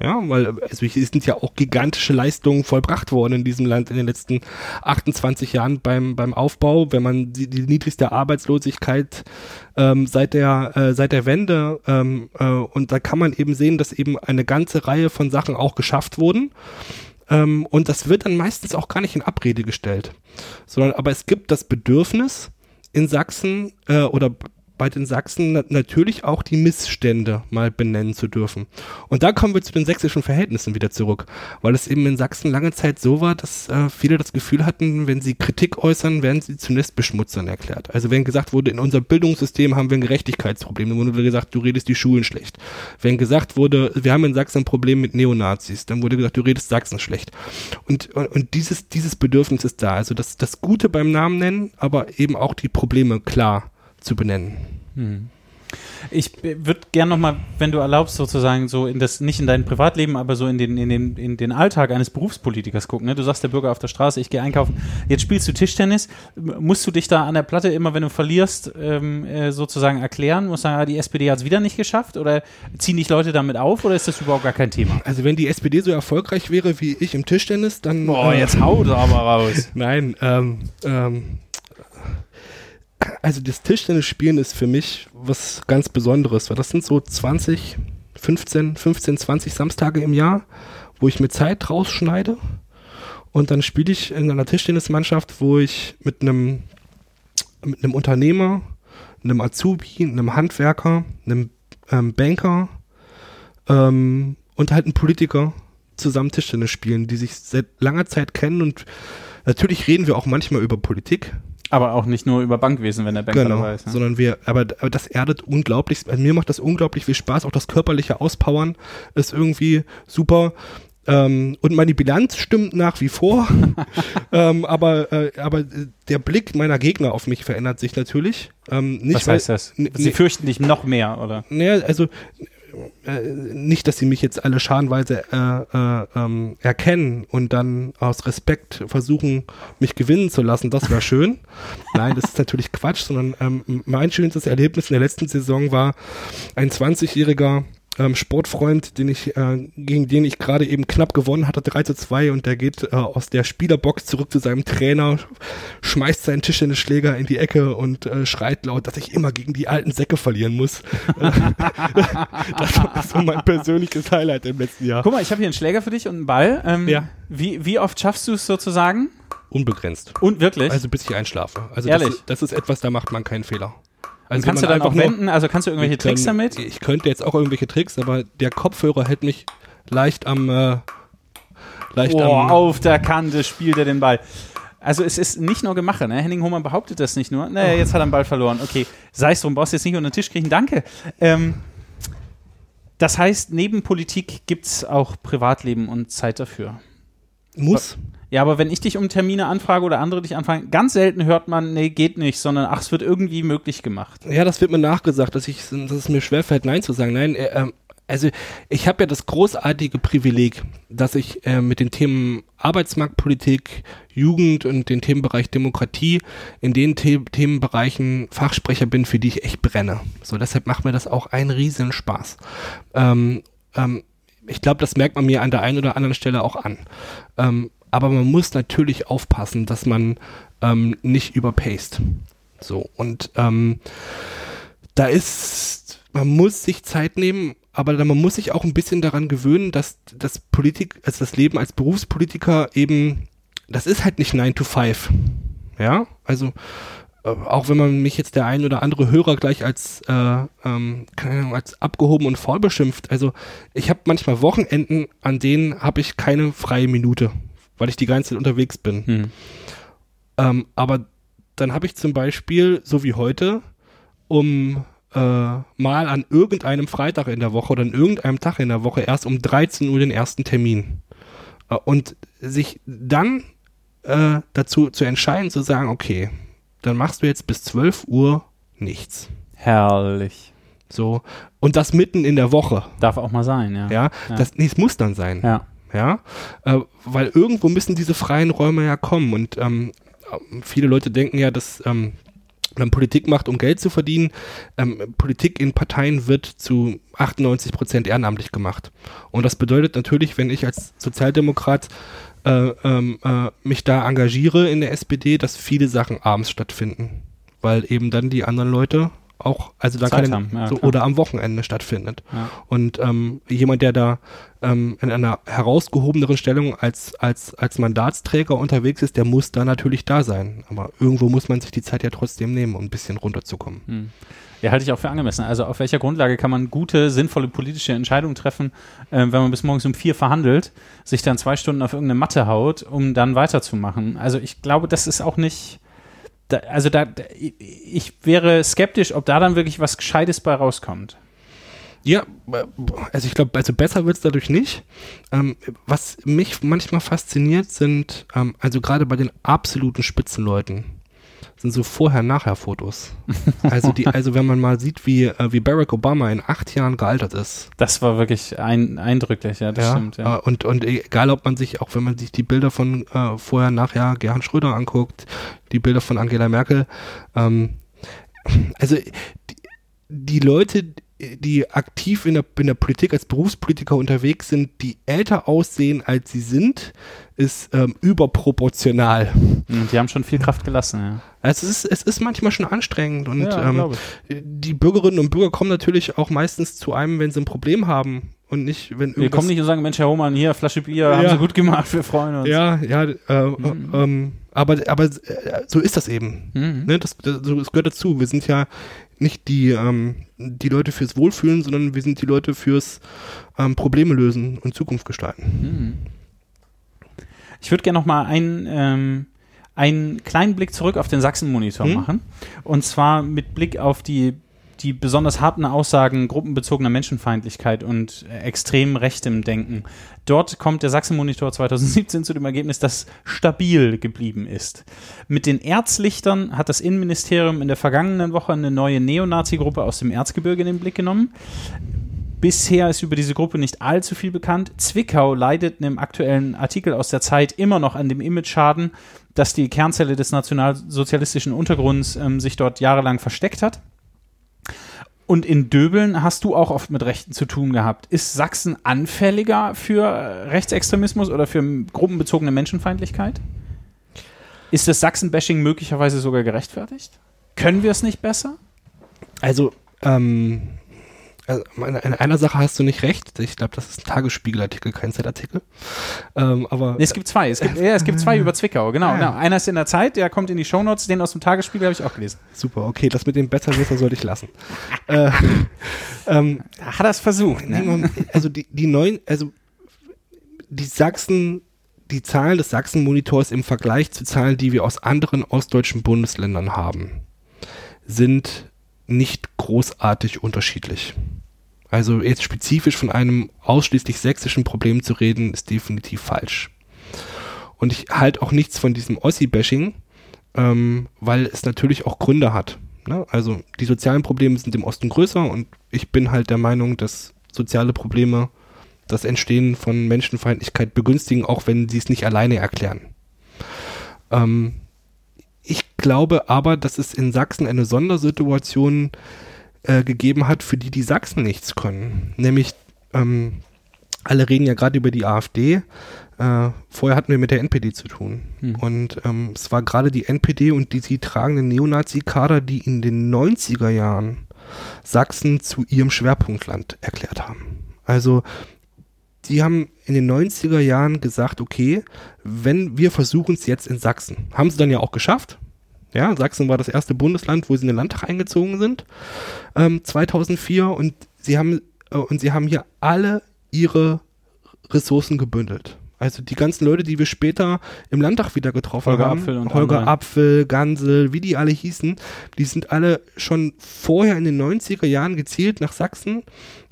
Ja, weil also sind ja auch gigantische Leistungen vollbracht worden in diesem Land in den letzten 28 Jahren beim, beim Aufbau. Wenn man die, die niedrigste Arbeitslosigkeit ähm, seit der äh, seit der Wende ähm, äh, und da kann man eben sehen, dass eben eine ganze Reihe von Sachen auch geschafft wurden. Ähm, und das wird dann meistens auch gar nicht in Abrede gestellt, sondern aber es gibt das Bedürfnis in Sachsen äh, oder bei den Sachsen na natürlich auch die Missstände mal benennen zu dürfen. Und da kommen wir zu den sächsischen Verhältnissen wieder zurück, weil es eben in Sachsen lange Zeit so war, dass äh, viele das Gefühl hatten, wenn sie Kritik äußern, werden sie zunächst Beschmutzern erklärt. Also wenn gesagt wurde, in unserem Bildungssystem haben wir ein Gerechtigkeitsproblem, dann wurde gesagt, du redest die Schulen schlecht. Wenn gesagt wurde, wir haben in Sachsen ein Problem mit Neonazis, dann wurde gesagt, du redest Sachsen schlecht. Und, und, und dieses, dieses Bedürfnis ist da. Also das, das Gute beim Namen nennen, aber eben auch die Probleme klar zu benennen. Hm. Ich würde gerne nochmal, wenn du erlaubst, sozusagen so in das, nicht in dein Privatleben, aber so in den, in den, in den Alltag eines Berufspolitikers gucken. Ne? Du sagst der Bürger auf der Straße, ich gehe einkaufen. Jetzt spielst du Tischtennis. Musst du dich da an der Platte immer, wenn du verlierst, ähm, äh, sozusagen erklären? Musst du sagen, ah, die SPD hat es wieder nicht geschafft? Oder ziehen dich Leute damit auf? Oder ist das überhaupt gar kein Thema? Also wenn die SPD so erfolgreich wäre wie ich im Tischtennis, dann... Boah, äh, jetzt haut aber raus. Nein, ähm, ähm, also das Tischtennisspielen ist für mich was ganz Besonderes, weil das sind so 20, 15, 15, 20 Samstage im Jahr, wo ich mir Zeit rausschneide. Und dann spiele ich in einer Tischtennismannschaft, wo ich mit einem mit einem Unternehmer, einem Azubi, einem Handwerker, einem ähm, Banker ähm, und halt einem Politiker zusammen Tischtennis spielen, die sich seit langer Zeit kennen. Und natürlich reden wir auch manchmal über Politik, aber auch nicht nur über Bankwesen, wenn der Banker genau, dabei ist. Ne? Sondern wir, aber, aber das erdet unglaublich, also mir macht das unglaublich viel Spaß, auch das körperliche Auspowern ist irgendwie super. Ähm, und meine Bilanz stimmt nach wie vor, ähm, aber, äh, aber der Blick meiner Gegner auf mich verändert sich natürlich. Ähm, nicht, Was heißt das? Sie fürchten dich noch mehr, oder? Naja, also äh, nicht, dass sie mich jetzt alle scharenweise äh, äh, ähm, erkennen und dann aus Respekt versuchen, mich gewinnen zu lassen, das wäre schön. Nein, das ist natürlich Quatsch, sondern ähm, mein schönstes Erlebnis in der letzten Saison war ein 20-jähriger ähm, Sportfreund, den ich, äh, gegen den ich gerade eben knapp gewonnen hatte, 3 zu 2 und der geht äh, aus der Spielerbox zurück zu seinem Trainer, schmeißt seinen Tischtennisschläger in die Ecke und äh, schreit laut, dass ich immer gegen die alten Säcke verlieren muss. das war so mein persönliches Highlight im letzten Jahr. Guck mal, ich habe hier einen Schläger für dich und einen Ball. Ähm, Ja. Wie, wie oft schaffst du es sozusagen? Unbegrenzt. Und wirklich? Also bis ich einschlafe. Also Ehrlich? Das, das ist etwas, da macht man keinen Fehler. Also kannst du dann auch einfach wenden? Also kannst du irgendwelche kann- Tricks damit? Ich könnte jetzt auch irgendwelche Tricks, aber der Kopfhörer hält mich leicht am äh, leicht Oh, am auf der Kante spielt er den Ball. Also es ist nicht nur Gemache, ne? Henning Hohmann behauptet das nicht nur. Nee, jetzt hat er den Ball verloren. Okay, sei es drum, brauchst du jetzt nicht unter den Tisch kriegen. Danke. Ähm, das heißt, neben Politik gibt es auch Privatleben und Zeit dafür. muss. Ja, aber wenn ich dich um Termine anfrage oder andere dich anfragen, ganz selten hört man, nee, geht nicht, sondern ach, es wird irgendwie möglich gemacht. Ja, das wird mir nachgesagt, dass ich dass es mir schwerfällt, nein zu sagen. Nein, äh, ähm, also ich habe ja das großartige Privileg, dass ich äh, mit den Themen Arbeitsmarktpolitik, Jugend und den Themenbereich Demokratie in den The Themenbereichen Fachsprecher bin, für die ich echt brenne. So, deshalb macht mir das auch einen riesen Spaß. Ähm, ähm, ich glaube, das merkt man mir an der einen oder anderen Stelle auch an. Ähm, aber man muss natürlich aufpassen, dass man ähm, nicht überpaced. So, und ähm, da ist, man muss sich Zeit nehmen, aber man muss sich auch ein bisschen daran gewöhnen, dass das Politik, also das Leben als Berufspolitiker eben, das ist halt nicht 9 to 5. Ja, also äh, auch wenn man mich jetzt der ein oder andere Hörer gleich als, äh, ähm, keine Ahnung, als abgehoben und faul beschimpft. Also ich habe manchmal Wochenenden, an denen habe ich keine freie Minute, weil ich die ganze Zeit unterwegs bin. Hm. Ähm, aber dann habe ich zum Beispiel, so wie heute, um äh, mal an irgendeinem Freitag in der Woche oder an irgendeinem Tag in der Woche erst um 13 Uhr den ersten Termin. Äh, und sich dann äh, dazu zu entscheiden, zu sagen, okay, dann machst du jetzt bis 12 Uhr nichts. Herrlich. So. Und das mitten in der Woche. Darf auch mal sein, ja. Ja. Ja. Das, nee, es muss dann sein. Ja. Ja, äh, weil irgendwo müssen diese freien Räume ja kommen und ähm, viele Leute denken ja, dass ähm, man Politik macht, um Geld zu verdienen. Ähm, Politik in Parteien wird zu 98 Prozent ehrenamtlich gemacht. Und das bedeutet natürlich, wenn ich als Sozialdemokrat äh, ähm, äh, mich da engagiere in der SPD, dass viele Sachen abends stattfinden, weil eben dann die anderen Leute auch, also da Zeit kann ja, so, oder am Wochenende stattfindet. Ja. Und ähm, jemand, der da ähm, in einer herausgehobeneren Stellung als, als, als Mandatsträger unterwegs ist, der muss da natürlich da sein. Aber irgendwo muss man sich die Zeit ja trotzdem nehmen, um ein bisschen runterzukommen. Hm. Ja, halte ich auch für angemessen. Also auf welcher Grundlage kann man gute, sinnvolle politische Entscheidungen treffen, äh, wenn man bis morgens um vier verhandelt, sich dann zwei Stunden auf irgendeine Matte haut, um dann weiterzumachen? Also ich glaube, das ist auch nicht. Da, also da, ich wäre skeptisch, ob da dann wirklich was Gescheites bei rauskommt. Ja, äh, also ich glaube, also besser wird es dadurch nicht. Ähm, was mich manchmal fasziniert, sind, ähm, also gerade bei den absoluten Spitzenleuten, sind so Vorher-Nachher-Fotos. also die, also wenn man mal sieht, wie, äh, wie Barack Obama in acht Jahren gealtert ist. Das war wirklich ein, eindrücklich, ja, das stimmt. Ja. Äh, und, und egal, ob man sich, auch wenn man sich die Bilder von äh, vorher, nachher Gerhard Schröder anguckt, die Bilder von Angela Merkel, ähm, also die, die Leute, die aktiv in der, in der Politik als Berufspolitiker unterwegs sind, die älter aussehen, als sie sind, ist ähm, überproportional. Und die haben schon viel Kraft gelassen, ja. Also es ist, es ist manchmal schon anstrengend und ja, ähm, die Bürgerinnen und Bürger kommen natürlich auch meistens zu einem, wenn sie ein Problem haben und nicht, wenn Wir kommen nicht und sagen, Mensch, Herr Hohmann, hier, Flasche Bier, haben Ja. Sie gut gemacht, wir freuen uns. Ja, ja, äh, Mhm. ähm, aber, aber äh, so ist das eben. Mhm. Ne? Das, das, das gehört dazu. Wir sind ja nicht die, ähm, die Leute fürs Wohlfühlen, sondern wir sind die Leute fürs ähm, Probleme lösen und Zukunft gestalten. Mhm. Ich würde gerne noch mal einen, ähm, einen kleinen Blick zurück auf den Sachsen-Monitor Hm? machen. Und zwar mit Blick auf die, die besonders harten Aussagen gruppenbezogener Menschenfeindlichkeit und äh, extrem rechtem Denken. Dort kommt der Sachsen-Monitor 2017 zu dem Ergebnis, dass stabil geblieben ist. Mit den Erzlichtern hat das Innenministerium in der vergangenen Woche eine neue Neonazi-Gruppe aus dem Erzgebirge in den Blick genommen. Bisher ist über diese Gruppe nicht allzu viel bekannt. Zwickau leidet in einem aktuellen Artikel aus der Zeit immer noch an dem Image-Schaden, dass die Kernzelle des nationalsozialistischen Untergrunds ähm, sich dort jahrelang versteckt hat. Und in Döbeln hast du auch oft mit Rechten zu tun gehabt. Ist Sachsen anfälliger für Rechtsextremismus oder für gruppenbezogene Menschenfeindlichkeit? Ist das Sachsen-Bashing möglicherweise sogar gerechtfertigt? Können wir es nicht besser? Also, ähm, also in einer Sache hast du nicht recht. Ich glaube, das ist ein Tagesspiegelartikel, kein Zeitartikel. Ähm, aber nee, es gibt zwei. Es gibt, ja, es gibt zwei über Zwickau, genau, ja. genau. Einer ist in der Zeit, der kommt in die Shownotes. Den aus dem Tagesspiegel habe ich auch gelesen. Super, okay. Das mit dem Besserwisser sollte ich lassen. äh, ähm, Hat er es versucht. Ne? Also die, die neuen, also die Sachsen, die Zahlen des Sachsen-Monitors im Vergleich zu Zahlen, die wir aus anderen ostdeutschen Bundesländern haben, sind nicht großartig unterschiedlich. Also jetzt spezifisch von einem ausschließlich sächsischen Problem zu reden, ist definitiv falsch. Und ich halte auch nichts von diesem Ossi-Bashing, ähm, weil es natürlich auch Gründe hat. Ne? Also die sozialen Probleme sind im Osten größer und ich bin halt der Meinung, dass soziale Probleme das Entstehen von Menschenfeindlichkeit begünstigen, auch wenn sie es nicht alleine erklären. Ähm, ich glaube aber, dass es in Sachsen eine Sondersituation äh, gegeben hat, für die die Sachsen nichts können. Nämlich, ähm, alle reden ja gerade über die AfD. Äh, vorher hatten wir mit der NPD zu tun. Hm. Und ähm, es war gerade die NPD und die sie tragenden Neonazi-Kader, die in den 90er Jahren Sachsen zu ihrem Schwerpunktland erklärt haben. Also die haben in den 90er Jahren gesagt, okay, wenn wir versuchen es jetzt in Sachsen, haben sie dann ja auch geschafft. Ja, Sachsen war das erste Bundesland, wo sie in den Landtag eingezogen sind, ähm, 2004 und sie haben äh, und sie haben hier alle ihre Ressourcen gebündelt. Also die ganzen Leute, die wir später im Landtag wieder getroffen Holger haben, Apfel und Holger andere. Apfel, Gansel, wie die alle hießen, die sind alle schon vorher in den 90er Jahren gezielt nach Sachsen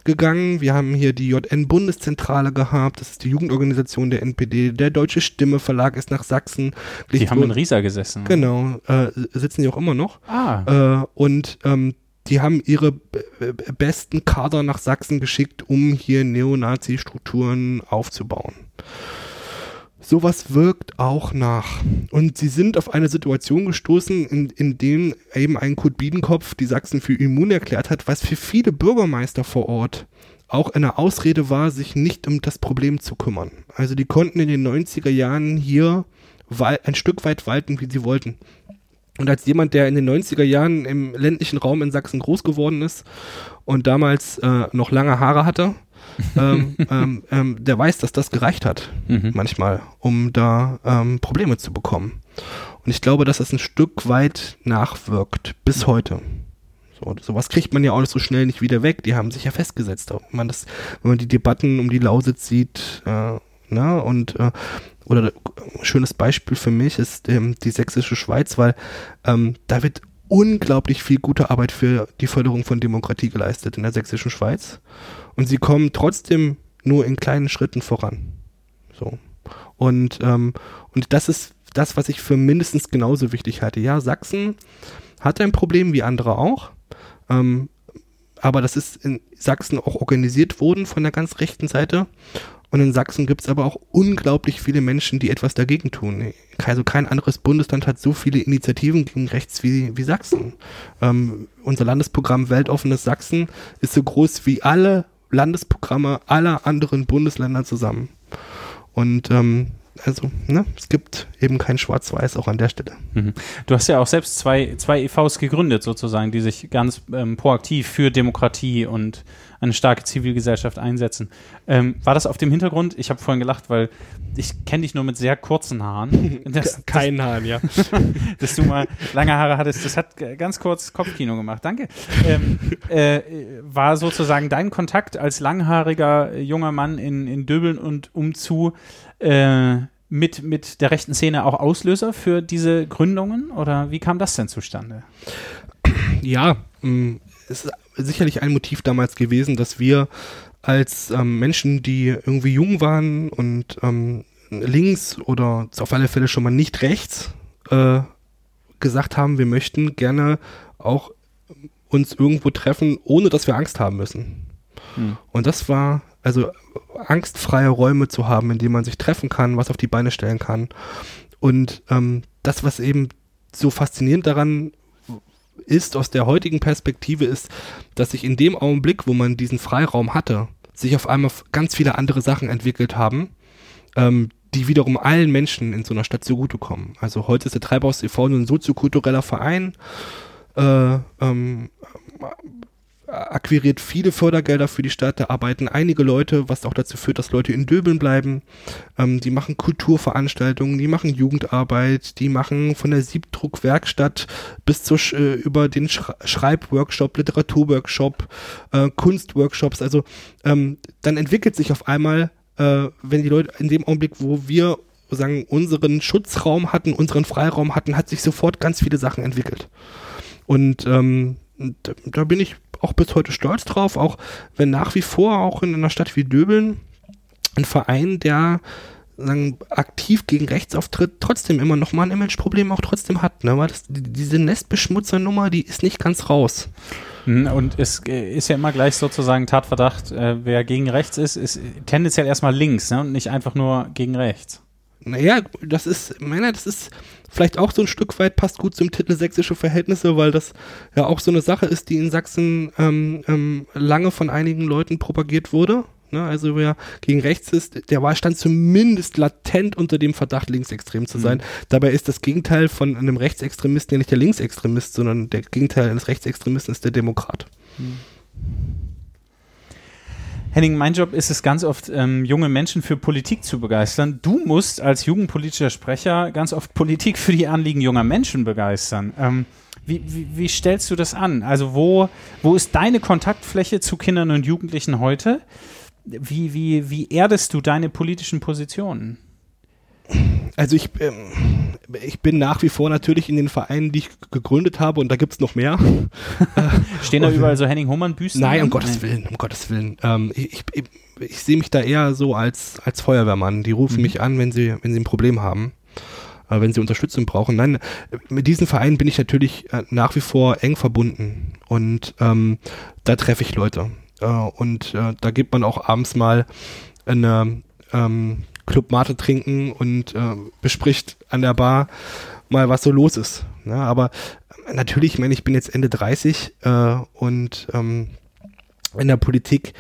gegangen. Wir haben hier die JN-Bundeszentrale gehabt, das ist die Jugendorganisation der NPD. Der Deutsche Stimme Verlag ist nach Sachsen. Die haben in Riesa gesessen. Genau, äh, sitzen die auch immer noch. Ah. Äh, und ähm, die haben ihre besten Kader nach Sachsen geschickt, um hier Neonazi-Strukturen aufzubauen. Sowas wirkt auch nach. Und sie sind auf eine Situation gestoßen, in, in dem eben ein Kurt Biedenkopf die Sachsen für immun erklärt hat, was für viele Bürgermeister vor Ort auch eine Ausrede war, sich nicht um das Problem zu kümmern. Also die konnten in den 90er Jahren hier ein Stück weit walten, wie sie wollten. Und als jemand, der in den 90er Jahren im ländlichen Raum in Sachsen groß geworden ist und damals äh, noch lange Haare hatte, ähm, ähm, ähm, der weiß, dass das gereicht hat, mhm. manchmal, um da ähm, Probleme zu bekommen. Und ich glaube, dass das ein Stück weit nachwirkt, bis heute. So, sowas kriegt man ja auch so schnell nicht wieder weg. Die haben sich ja festgesetzt. Wenn man, das, wenn man die Debatten um die Lausitz sieht, äh, na, ne, und äh, oder ein schönes Beispiel für mich ist ähm, die sächsische Schweiz, weil ähm, da wird unglaublich viel gute Arbeit für die Förderung von Demokratie geleistet in der sächsischen Schweiz und sie kommen trotzdem nur in kleinen Schritten voran. So. Und, ähm, und das ist das, was ich für mindestens genauso wichtig halte. Ja, Sachsen hat ein Problem, wie andere auch. Ähm, aber das ist in Sachsen auch organisiert worden von der ganz rechten Seite. Und in Sachsen gibt es aber auch unglaublich viele Menschen, die etwas dagegen tun. Also kein anderes Bundesland hat so viele Initiativen gegen rechts wie, wie Sachsen. Ähm, unser Landesprogramm Weltoffenes Sachsen ist so groß wie alle Landesprogramme aller anderen Bundesländer zusammen. Und ähm, also, ne, es gibt eben kein Schwarz-Weiß auch an der Stelle. Mhm. Du hast ja auch selbst zwei, zwei EVs gegründet, sozusagen, die sich ganz ähm, proaktiv für Demokratie und eine starke Zivilgesellschaft einsetzen. Ähm, war das auf dem Hintergrund? Ich habe vorhin gelacht, weil ich kenne dich nur mit sehr kurzen Haaren. Das, Keinen Haaren, ja. dass du mal lange Haare hattest, das hat ganz kurz Kopfkino gemacht. Danke. Ähm, äh, war sozusagen dein Kontakt als langhaariger junger Mann in, in Döbeln und umzu äh, mit, mit der rechten Szene auch Auslöser für diese Gründungen? Oder wie kam das denn zustande? Ja, mm, es ist sicherlich ein Motiv damals gewesen, dass wir als ähm, Menschen, die irgendwie jung waren und ähm, links oder auf alle Fälle schon mal nicht rechts, äh, gesagt haben, wir möchten gerne auch uns irgendwo treffen, ohne dass wir Angst haben müssen. Hm. Und das war, also angstfreie Räume zu haben, in denen man sich treffen kann, was auf die Beine stellen kann. Und ähm, das, was eben so faszinierend daran ist aus der heutigen Perspektive ist, dass sich in dem Augenblick, wo man diesen Freiraum hatte, sich auf einmal ganz viele andere Sachen entwickelt haben, ähm, die wiederum allen Menschen in so einer Stadt zugutekommen. Also heute ist der Treibhaus e.V. ein soziokultureller Verein, äh, ähm, akquiriert viele Fördergelder für die Stadt, da arbeiten einige Leute, was auch dazu führt, dass Leute in Döbeln bleiben. Ähm, die machen Kulturveranstaltungen, die machen Jugendarbeit, die machen von der Siebdruckwerkstatt bis zur äh, über den Sch Schreibworkshop, Literaturworkshop, äh, Kunstworkshops. Also ähm, dann entwickelt sich auf einmal, äh, wenn die Leute in dem Augenblick, wo wir sagen, unseren Schutzraum hatten, unseren Freiraum hatten, hat sich sofort ganz viele Sachen entwickelt. Und ähm, da, da bin ich auch bis heute stolz drauf, auch wenn nach wie vor auch in einer Stadt wie Döbeln ein Verein, der sagen, aktiv gegen rechts auftritt, trotzdem immer noch mal ein Imageproblem auch trotzdem hat. Ne? Weil das, diese Nestbeschmutzernummer, die ist nicht ganz raus. Hm, und es ist ja immer gleich sozusagen Tatverdacht, äh, wer gegen rechts ist, ist tendenziell erstmal links ne? und nicht einfach nur gegen rechts. Naja, das ist, meiner, das ist vielleicht auch so ein Stück weit passt gut zum Titel Sächsische Verhältnisse, weil das ja auch so eine Sache ist, die in Sachsen ähm, ähm, lange von einigen Leuten propagiert wurde. Ne? Also wer gegen rechts ist, der war stand zumindest latent unter dem Verdacht, linksextrem zu sein. Mhm. Dabei ist das Gegenteil von einem Rechtsextremisten ja nicht der Linksextremist, sondern der Gegenteil eines Rechtsextremisten ist der Demokrat. Mhm. Henning, mein Job ist es ganz oft, ähm, junge Menschen für Politik zu begeistern. Du musst als jugendpolitischer Sprecher ganz oft Politik für die Anliegen junger Menschen begeistern. Ähm, wie, wie, wie, stellst du das an? Also wo, wo ist deine Kontaktfläche zu Kindern und Jugendlichen heute? Wie, wie, wie erdest du deine politischen Positionen? Also ich, ähm, ich bin nach wie vor natürlich in den Vereinen, die ich gegründet habe und da gibt es noch mehr. Stehen da überall so Henning Hohmann Büsten? Nein, um Gottes Willen, um Gottes Willen. Ähm, ich, ich, ich sehe mich da eher so als, als Feuerwehrmann. Die rufen mhm. mich an, wenn sie, wenn sie ein Problem haben äh, wenn sie Unterstützung brauchen. Nein, mit diesen Vereinen bin ich natürlich äh, nach wie vor eng verbunden und ähm, da treffe ich Leute. Äh, und äh, da gibt man auch abends mal eine ähm, Club Mate trinken und äh, bespricht an der Bar mal, was so los ist. Ne? aber natürlich, ich meine, ich bin jetzt Ende 30 äh, und ähm, in der Politik,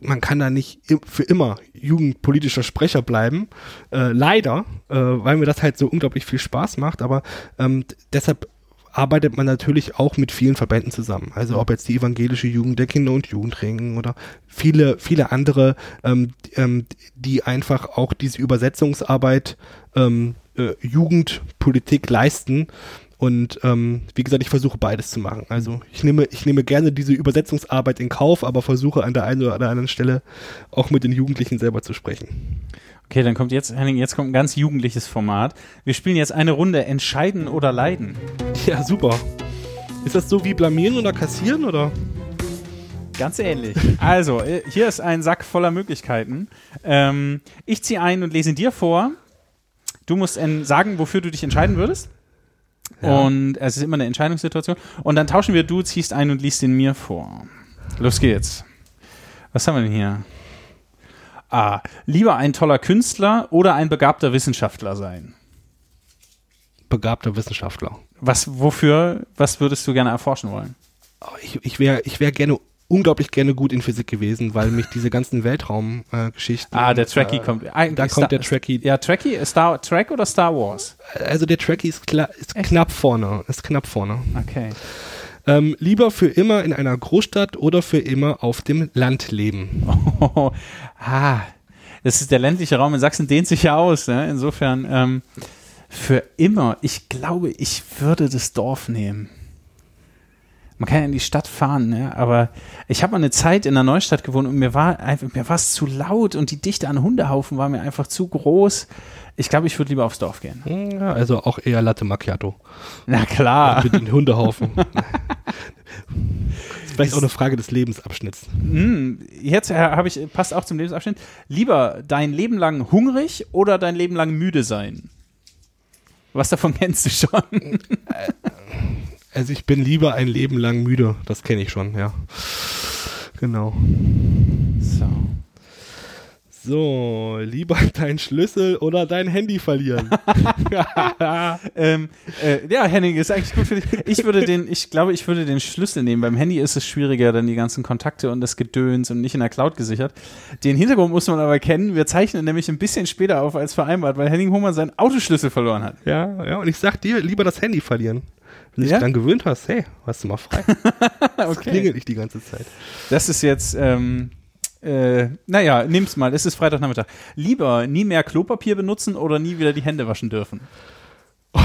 man kann da nicht für immer jugendpolitischer Sprecher bleiben. Äh, leider, äh, weil mir das halt so unglaublich viel Spaß macht, aber ähm, deshalb arbeitet man natürlich auch mit vielen Verbänden zusammen. Also ob jetzt die evangelische Jugend der Kinder- und Jugendringen oder viele, viele andere, ähm, ähm, die einfach auch diese Übersetzungsarbeit ähm, äh, Jugendpolitik leisten. Und ähm, wie gesagt, ich versuche beides zu machen. Also ich nehme, ich nehme gerne diese Übersetzungsarbeit in Kauf, aber versuche an der einen oder anderen Stelle auch mit den Jugendlichen selber zu sprechen. Okay, dann kommt jetzt, Henning, jetzt kommt ein ganz jugendliches Format. Wir spielen jetzt eine Runde Entscheiden oder Leiden. Ja, super. Ist das so wie blamieren oder kassieren oder? Ganz ähnlich. Also, äh, hier ist ein Sack voller Möglichkeiten. Ähm, ich ziehe ein und lese ihn dir vor. Du musst sagen, wofür du dich entscheiden würdest. Ja. Und es ist immer eine Entscheidungssituation. Und dann tauschen wir, du ziehst ein und liest ihn mir vor. Los geht's. Was haben wir denn hier? A. Lieber ein toller Künstler oder ein begabter Wissenschaftler sein? Begabter Wissenschaftler. Was, wofür, was würdest du gerne erforschen wollen? Oh, ich, ich wäre ich wär gerne unglaublich gerne gut in Physik gewesen, weil mich diese ganzen Weltraumgeschichten. Äh, ah, der Trekkie äh, kommt. Da kommt der Trekkie. Ja, Trekkie, Star Trek oder Star Wars? Also der Trekkie ist, ist knapp vorne. Ist knapp vorne. Okay. Ähm, lieber für immer in einer Großstadt oder für immer auf dem Land leben? Oh, ah, das ist der ländliche Raum in Sachsen dehnt sich ja aus. Ne? Insofern ähm, für immer. Ich glaube, ich würde das Dorf nehmen. Man kann ja in die Stadt fahren, ne? aber ich habe mal eine Zeit in der Neustadt gewohnt und mir war einfach mir war es zu laut und die Dichte an Hundehaufen war mir einfach zu groß. Ich glaube, ich würde lieber aufs Dorf gehen. Ja, also auch eher Latte Macchiato. Na klar. Mit den Hundehaufen. vielleicht auch eine Frage des Lebensabschnitts. Hm, jetzt äh, habe ich, passt auch zum Lebensabschnitt. Lieber dein Leben lang hungrig oder dein Leben lang müde sein? Was davon kennst du schon? Also ich bin lieber ein Leben lang müde. Das kenne ich schon, ja. Genau. So. Lieber dein Schlüssel oder dein Handy verlieren. ähm, äh, ja, Henning, ist eigentlich gut für dich. Ich würde den, ich glaube, ich würde den Schlüssel nehmen. Beim Handy ist es schwieriger, dann die ganzen Kontakte und das Gedöns und nicht in der Cloud gesichert. Den Hintergrund muss man aber kennen. Wir zeichnen nämlich ein bisschen später auf als vereinbart, weil Henning Hohmann seinen Autoschlüssel verloren hat. Ja, ja, und ich sag dir, lieber das Handy verlieren. Wenn du Ja? dich dann gewöhnt hast, hey, hast du mal frei. Das Okay. klingelt nicht die ganze Zeit. Das ist jetzt, ähm, äh, naja, nimm's mal. Es ist Freitagnachmittag. Lieber nie mehr Klopapier benutzen oder nie wieder die Hände waschen dürfen?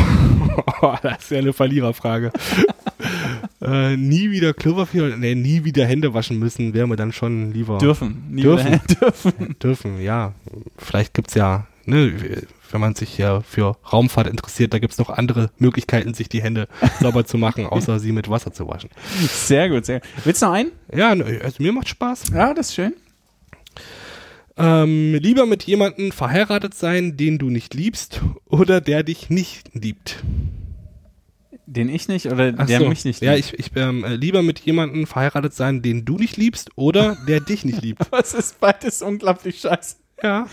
Das ist ja eine Verliererfrage. äh, nie wieder Klopapier, nee, nie wieder Hände waschen müssen, wäre mir dann schon lieber. Dürfen. Dürfen. dürfen. Dürfen, ja. Vielleicht gibt's ja, ne, wenn man sich ja für Raumfahrt interessiert, da gibt's noch andere Möglichkeiten, sich die Hände sauber zu machen, außer sie mit Wasser zu waschen. Sehr gut, sehr gut. Willst du noch einen? Ja, ne, also mir macht Spaß. Ja, das ist schön. Ähm, lieber mit jemandem verheiratet sein, den du nicht liebst, oder der dich nicht liebt. Den ich nicht oder Ach der so. mich nicht Ja, liebt? ich, ich ähm, äh, lieber mit jemandem verheiratet sein, den du nicht liebst, oder der dich nicht liebt. Was ist beides unglaublich scheiße? Ja,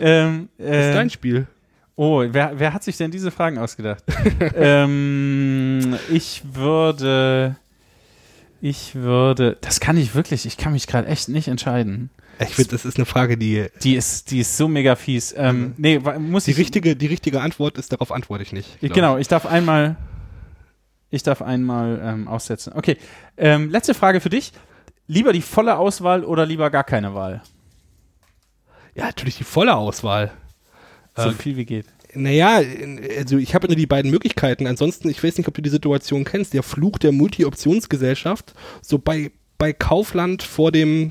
Ähm, das ist äh, dein Spiel. oh, wer, wer hat sich denn diese Fragen ausgedacht? ähm, ich würde, ich würde, das kann ich wirklich, ich kann mich gerade echt nicht entscheiden. Ich finde, das ist eine Frage, die Die ist, die ist so mega fies. Ähm, nee, wa- muss die ich, richtige, die richtige Antwort ist, darauf antworte ich nicht. glaub genau, ich darf einmal, ich darf einmal ähm, aussetzen. Okay, ähm, letzte Frage für dich. Lieber die volle Auswahl oder lieber gar keine Wahl? ich. Ja, natürlich die volle Auswahl. So Äh, viel wie geht. Naja, also ich habe nur die beiden Möglichkeiten. Ansonsten, ich weiß nicht, ob du die Situation kennst, der Fluch der Multi-Optionsgesellschaft, so bei, bei Kaufland vor dem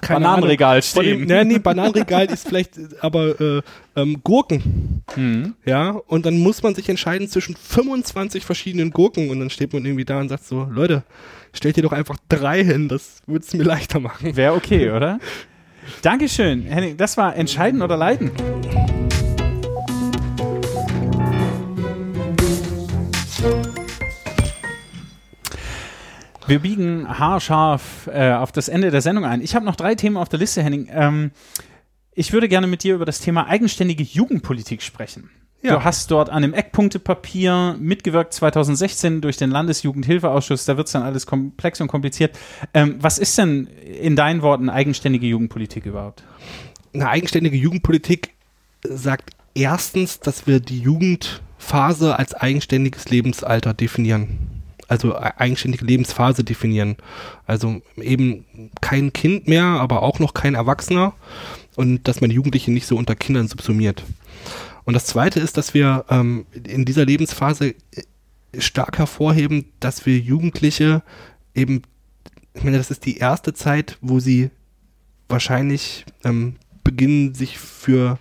keine Bananenregal Ahnung, vor dem, stehen. nee, nee, Bananenregal ist vielleicht aber äh, ähm, Gurken, Hm. ja, und dann muss man sich entscheiden zwischen 25 verschiedenen Gurken und dann steht man irgendwie da und sagt so, Leute, stellt ihr doch einfach drei hin, das würde es mir leichter machen. Wäre okay, oder? Dankeschön, Henning. Das war Entscheiden oder Leiden. Wir biegen haarscharf äh, auf das Ende der Sendung ein. Ich habe noch drei Themen auf der Liste, Henning. Ähm, ich würde gerne mit dir über das Thema eigenständige Jugendpolitik sprechen. Ja. Du hast dort an dem Eckpunktepapier mitgewirkt 2016 durch den Landesjugendhilfeausschuss. Da wird es dann alles komplex und kompliziert. Ähm, was ist denn in deinen Worten eigenständige Jugendpolitik überhaupt? Eine eigenständige Jugendpolitik sagt erstens, dass wir die Jugendphase als eigenständiges Lebensalter definieren. Also e- eigenständige Lebensphase definieren. Also eben kein Kind mehr, aber auch noch kein Erwachsener und dass man Jugendliche nicht so unter Kindern subsumiert. Und das Zweite ist, dass wir ähm, in dieser Lebensphase äh, stark hervorheben, dass wir Jugendliche eben, ich meine, das ist die erste Zeit, wo sie wahrscheinlich ähm, beginnen, sich für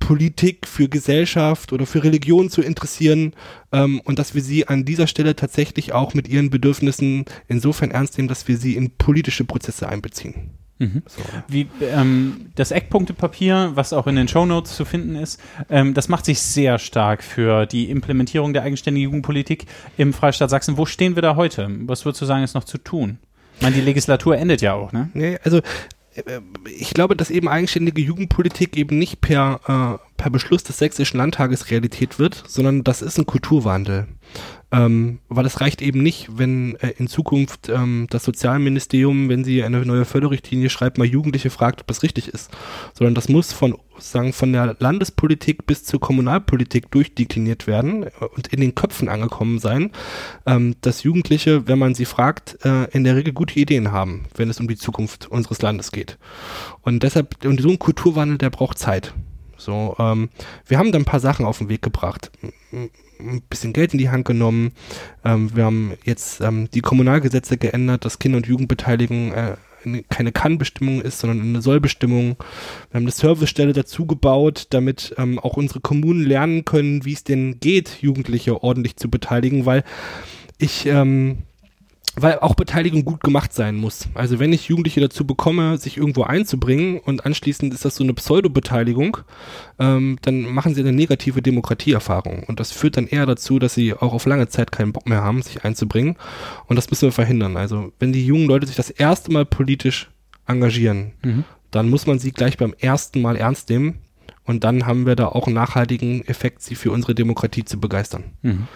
Politik, für Gesellschaft oder für Religion zu interessieren ähm, und dass wir sie an dieser Stelle tatsächlich auch mit ihren Bedürfnissen insofern ernst nehmen, dass wir sie in politische Prozesse einbeziehen. So. Wie ähm, das Eckpunktepapier, was auch in den Shownotes zu finden ist, ähm, das macht sich sehr stark für die Implementierung der eigenständigen Jugendpolitik im Freistaat Sachsen. Wo stehen wir da heute? Was würdest du sagen, ist noch zu tun? Ich meine, die Legislatur endet ja auch, ne? Nee, also ich glaube, dass eben eigenständige Jugendpolitik eben nicht per, äh, per Beschluss des Sächsischen Landtages Realität wird, sondern das ist ein Kulturwandel. Ähm, weil es reicht eben nicht, wenn äh, in Zukunft ähm, das Sozialministerium, wenn sie eine neue Förderrichtlinie schreibt, mal Jugendliche fragt, ob das richtig ist, sondern das muss von sagen von der Landespolitik bis zur Kommunalpolitik durchdekliniert werden äh, und in den Köpfen angekommen sein, ähm, dass Jugendliche, wenn man sie fragt, äh, in der Regel gute Ideen haben, wenn es um die Zukunft unseres Landes geht. Und deshalb, und so ein Kulturwandel, der braucht Zeit. So, ähm, wir haben da ein paar Sachen auf den Weg gebracht. Ein bisschen Geld in die Hand genommen. Ähm, wir haben jetzt ähm, die Kommunalgesetze geändert, dass Kinder- und Jugendbeteiligung äh, eine- keine Kann-Bestimmung ist, sondern eine Soll-Bestimmung. Wir haben eine Servicestelle dazu gebaut, damit ähm, auch unsere Kommunen lernen können, wie es denn geht, Jugendliche ordentlich zu beteiligen, weil ich ähm, weil auch Beteiligung gut gemacht sein muss. Also wenn ich Jugendliche dazu bekomme, sich irgendwo einzubringen und anschließend ist das so eine Pseudo-Beteiligung, ähm, dann machen sie eine negative Demokratieerfahrung. Und das führt dann eher dazu, dass sie auch auf lange Zeit keinen Bock mehr haben, sich einzubringen. Und das müssen wir verhindern. Also wenn die jungen Leute sich das erste Mal politisch engagieren, Mhm. dann muss man sie gleich beim ersten Mal ernst nehmen. Und dann haben wir da auch einen nachhaltigen Effekt, sie für unsere Demokratie zu begeistern. Mhm.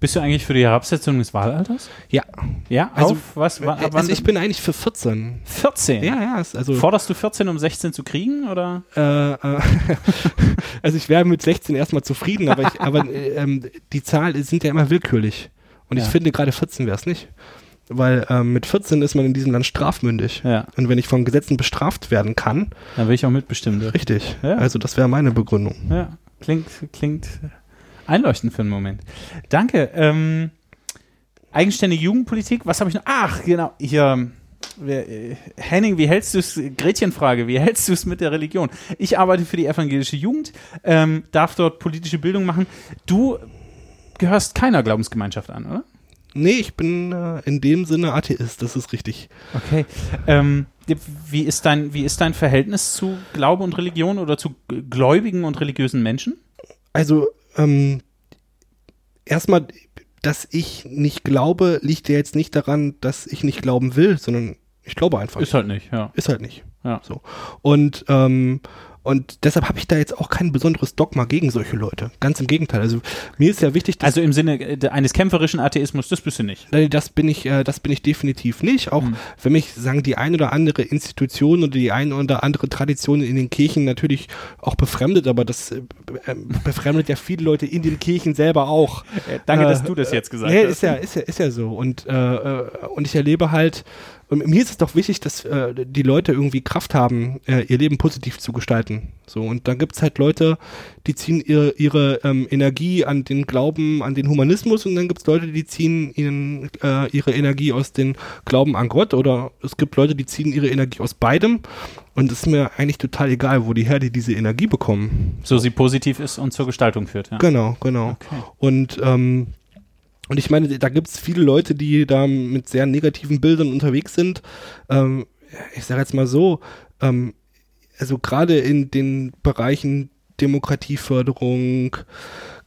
Bist du eigentlich für die Herabsetzung des Wahlalters? Ja, Ja, Also, auf was? Also ich bin eigentlich für 14. 14. Ja, ja, also Forderst du 14, um 16 zu kriegen? Oder? äh, äh, also ich wäre mit 16 erstmal zufrieden, aber, ich, aber äh, ähm, die Zahlen sind ja immer willkürlich. Und ich Ja. finde gerade 14 wäre es nicht. Weil ähm, mit 14 ist man in diesem Land strafmündig. Ja, Und wenn ich von Gesetzen bestraft werden kann, dann will ich auch mitbestimmen. richtig. Ja. Also das wäre meine Begründung. Ja, klingt, klingt einleuchtend für einen Moment. Danke. Ähm, eigenständige Jugendpolitik, was habe ich noch? Ach, genau, hier. äh, Henning, wie hältst du es, Gretchenfrage, wie hältst du es mit der Religion? Ich arbeite für die evangelische Jugend, ähm, darf dort politische Bildung machen. Du gehörst keiner Glaubensgemeinschaft an, oder? Nee, ich bin äh, in dem Sinne Atheist, das ist richtig. Okay. Ähm, wie, ist dein, wie ist dein Verhältnis zu Glaube und Religion oder zu gläubigen und religiösen Menschen? Also, ähm, erstmal, dass ich nicht glaube, liegt ja jetzt nicht daran, dass ich nicht glauben will, sondern ich glaube einfach. Ist halt nicht, ja. Ist halt nicht. Ja. So. Und, ähm, und deshalb habe ich da jetzt auch kein besonderes Dogma gegen solche Leute. Ganz im Gegenteil. Also mir ist ja wichtig, dass Also im Sinne äh, eines kämpferischen Atheismus, das bist du nicht. Das bin ich, äh, das bin ich definitiv nicht. Auch Hm. wenn mich sagen die ein oder andere Institution oder die ein oder andere Tradition in den Kirchen natürlich auch befremdet, aber das äh, be- befremdet ja viele Leute in den Kirchen selber auch. Danke, Äh, dass du das jetzt gesagt nee, hast. ist ja, ist ja, ist ja so. Und, äh, und ich erlebe halt, und mir ist es doch wichtig, dass äh, die Leute irgendwie Kraft haben, äh, ihr Leben positiv zu gestalten. So, und dann gibt's halt Leute, die ziehen ihre, ihre ähm, Energie an den Glauben, an den Humanismus und dann gibt's Leute, die ziehen ihren, äh, ihre Energie aus den Glauben an Gott oder es gibt Leute, die ziehen ihre Energie aus beidem. Und es ist mir eigentlich total egal, wo die her die diese Energie bekommen. So sie positiv ist und zur Gestaltung führt. Ja. Genau, genau. Okay. Und, ähm, und ich meine, da gibt es viele Leute, die da mit sehr negativen Bildern unterwegs sind. Ähm, ich sage jetzt mal so, ähm, also gerade in den Bereichen Demokratieförderung,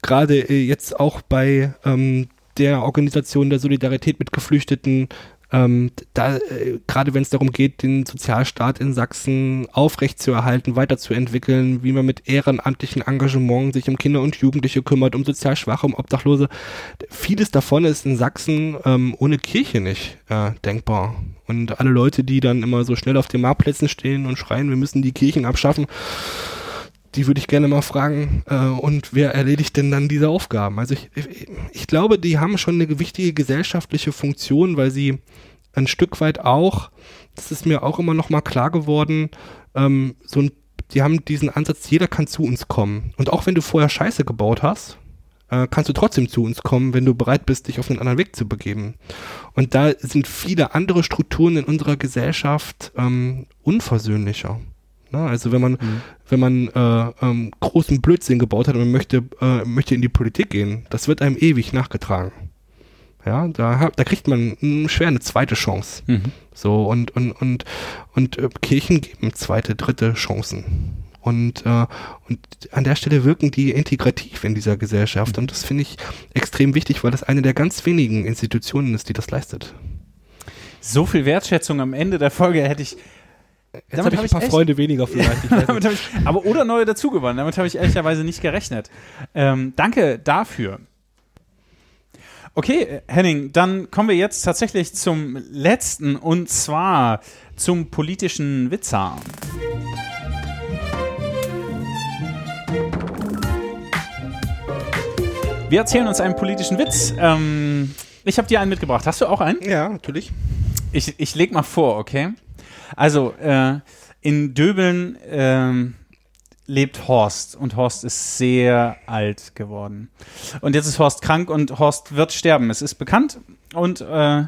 gerade äh, jetzt auch bei ähm, der Organisation der Solidarität mit Geflüchteten, ähm, da, äh, gerade wenn es darum geht, den Sozialstaat in Sachsen aufrechtzuerhalten, weiterzuentwickeln, wie man mit ehrenamtlichem Engagement sich um Kinder und Jugendliche kümmert, um sozial Schwache, um Obdachlose. Vieles davon ist in Sachsen ähm, ohne Kirche nicht äh, denkbar. Und alle Leute, die dann immer so schnell auf den Marktplätzen stehen und schreien, wir müssen die Kirchen abschaffen, die würde ich gerne mal fragen, äh, und wer erledigt denn dann diese Aufgaben? Also ich, ich, glaube, die haben schon eine wichtige gesellschaftliche Funktion, weil sie ein Stück weit auch, das ist mir auch immer noch mal klar geworden, ähm, so ein, die haben diesen Ansatz, jeder kann zu uns kommen. Und auch wenn du vorher Scheiße gebaut hast, äh, kannst du trotzdem zu uns kommen, wenn du bereit bist, dich auf einen anderen Weg zu begeben. Und da sind viele andere Strukturen in unserer Gesellschaft ähm, unversöhnlicher. Na, also wenn man, Mhm. wenn man äh, ähm, großen Blödsinn gebaut hat und man möchte, äh, möchte in die Politik gehen, das wird einem ewig nachgetragen. Ja, da, da kriegt man schwer eine zweite Chance. Mhm. So, und, und, und, und äh, Kirchen geben zweite, dritte Chancen. Und, äh, und an der Stelle wirken die integrativ in dieser Gesellschaft. Und das finde ich extrem wichtig, weil das eine der ganz wenigen Institutionen ist, die das leistet. So viel Wertschätzung am Ende der Folge hätte ich. Jetzt Damit habe ich hab ein ich paar echt- Freunde weniger vielleicht. Ich ich, aber oder neue dazugewonnen. Damit habe ich ehrlicherweise nicht gerechnet. Ähm, danke dafür. Okay, Henning, dann kommen wir jetzt tatsächlich zum letzten und zwar zum politischen Witzer. Wir erzählen uns einen politischen Witz. Ähm, ich habe dir einen mitgebracht. Hast du auch einen? ja, natürlich. Ich, ich leg mal vor, okay? Also, äh, in Döbeln ähm, lebt Horst und Horst ist sehr alt geworden. Und jetzt ist Horst krank und Horst wird sterben. Es ist bekannt. Und äh,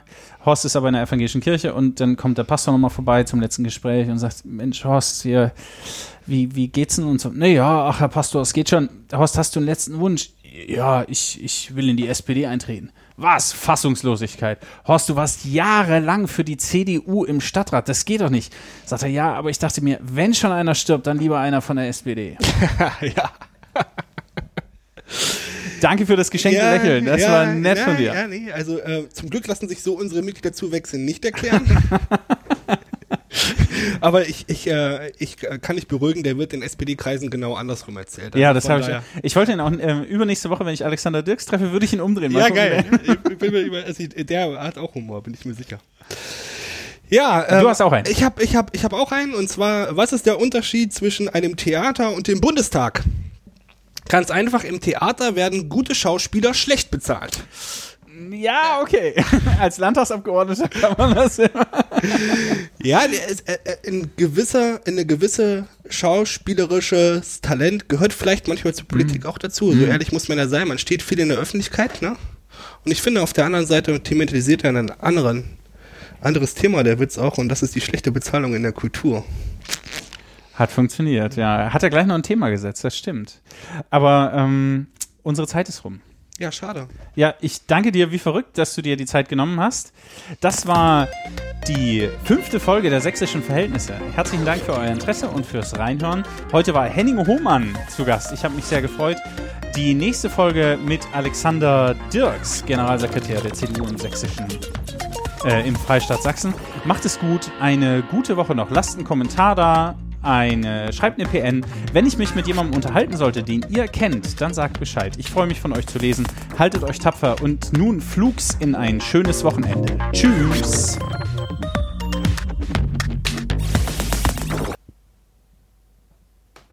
Horst ist aber in der evangelischen Kirche und dann kommt der Pastor nochmal vorbei zum letzten Gespräch und sagt, Mensch, Horst, hier, wie, wie geht's denn? Und so, nee, ja, ach, Herr Pastor, es geht schon. Horst, hast du einen letzten Wunsch? Ja, ich, ich will in die SPD eintreten. Was? Fassungslosigkeit. Horst, du warst jahrelang für die CDU im Stadtrat. Das geht doch nicht. Sagt er, ja, aber ich dachte mir, wenn schon einer stirbt, dann lieber einer von der SPD. ja. Danke für das geschenkte Lächeln. Das war nett ja, von dir. Ja, nee, also äh, zum Glück lassen sich so unsere Mitglieder zuwechseln nicht erklären. Aber ich, ich, äh, ich kann dich beruhigen, der wird in SPD-Kreisen genau andersrum erzählt. ja, Also das von habe ich. daher- Ich wollte ihn auch ähm, übernächste Woche, wenn ich Alexander Dirks treffe, würde ich ihn umdrehen. Mal Ja, geil. über, also der hat auch Humor, bin ich mir sicher. Ja, Du ähm, hast auch einen. Ich habe ich hab, ich hab auch einen, und zwar, was ist der Unterschied zwischen einem Theater und dem Bundestag? Ganz einfach, im Theater werden gute Schauspieler schlecht bezahlt. Ja, okay. Als Landtagsabgeordneter kann man das ja. Ja, äh, äh, ein gewisser, eine gewisse schauspielerisches Talent gehört vielleicht manchmal zur Politik auch dazu. So ehrlich muss man ja sein. Man steht viel in der Öffentlichkeit, ne? Und ich finde, auf der anderen Seite thematisiert er einen anderen, anderes Thema, der Witz auch, und das ist die schlechte Bezahlung in der Kultur. Hat funktioniert, ja. Hat er gleich noch ein Thema gesetzt, das stimmt. Aber ähm, unsere Zeit ist rum. Ja, schade. Ja, ich danke dir wie verrückt, dass du dir die Zeit genommen hast. Das war die fünfte Folge der sächsischen Verhältnisse. Herzlichen Dank für euer Interesse und fürs Reinhören. Heute war Henning Hohmann zu Gast. Ich habe mich sehr gefreut. Die nächste Folge mit Alexander Dirks, Generalsekretär der CDU im sächsischen äh, im Freistaat Sachsen. Macht es gut, eine gute Woche noch. Lasst einen Kommentar da, eine, schreibt eine PN. Wenn ich mich mit jemandem unterhalten sollte, den ihr kennt, dann sagt Bescheid. Ich freue mich von euch zu lesen. Haltet euch tapfer und nun flugs in ein schönes Wochenende. Tschüss.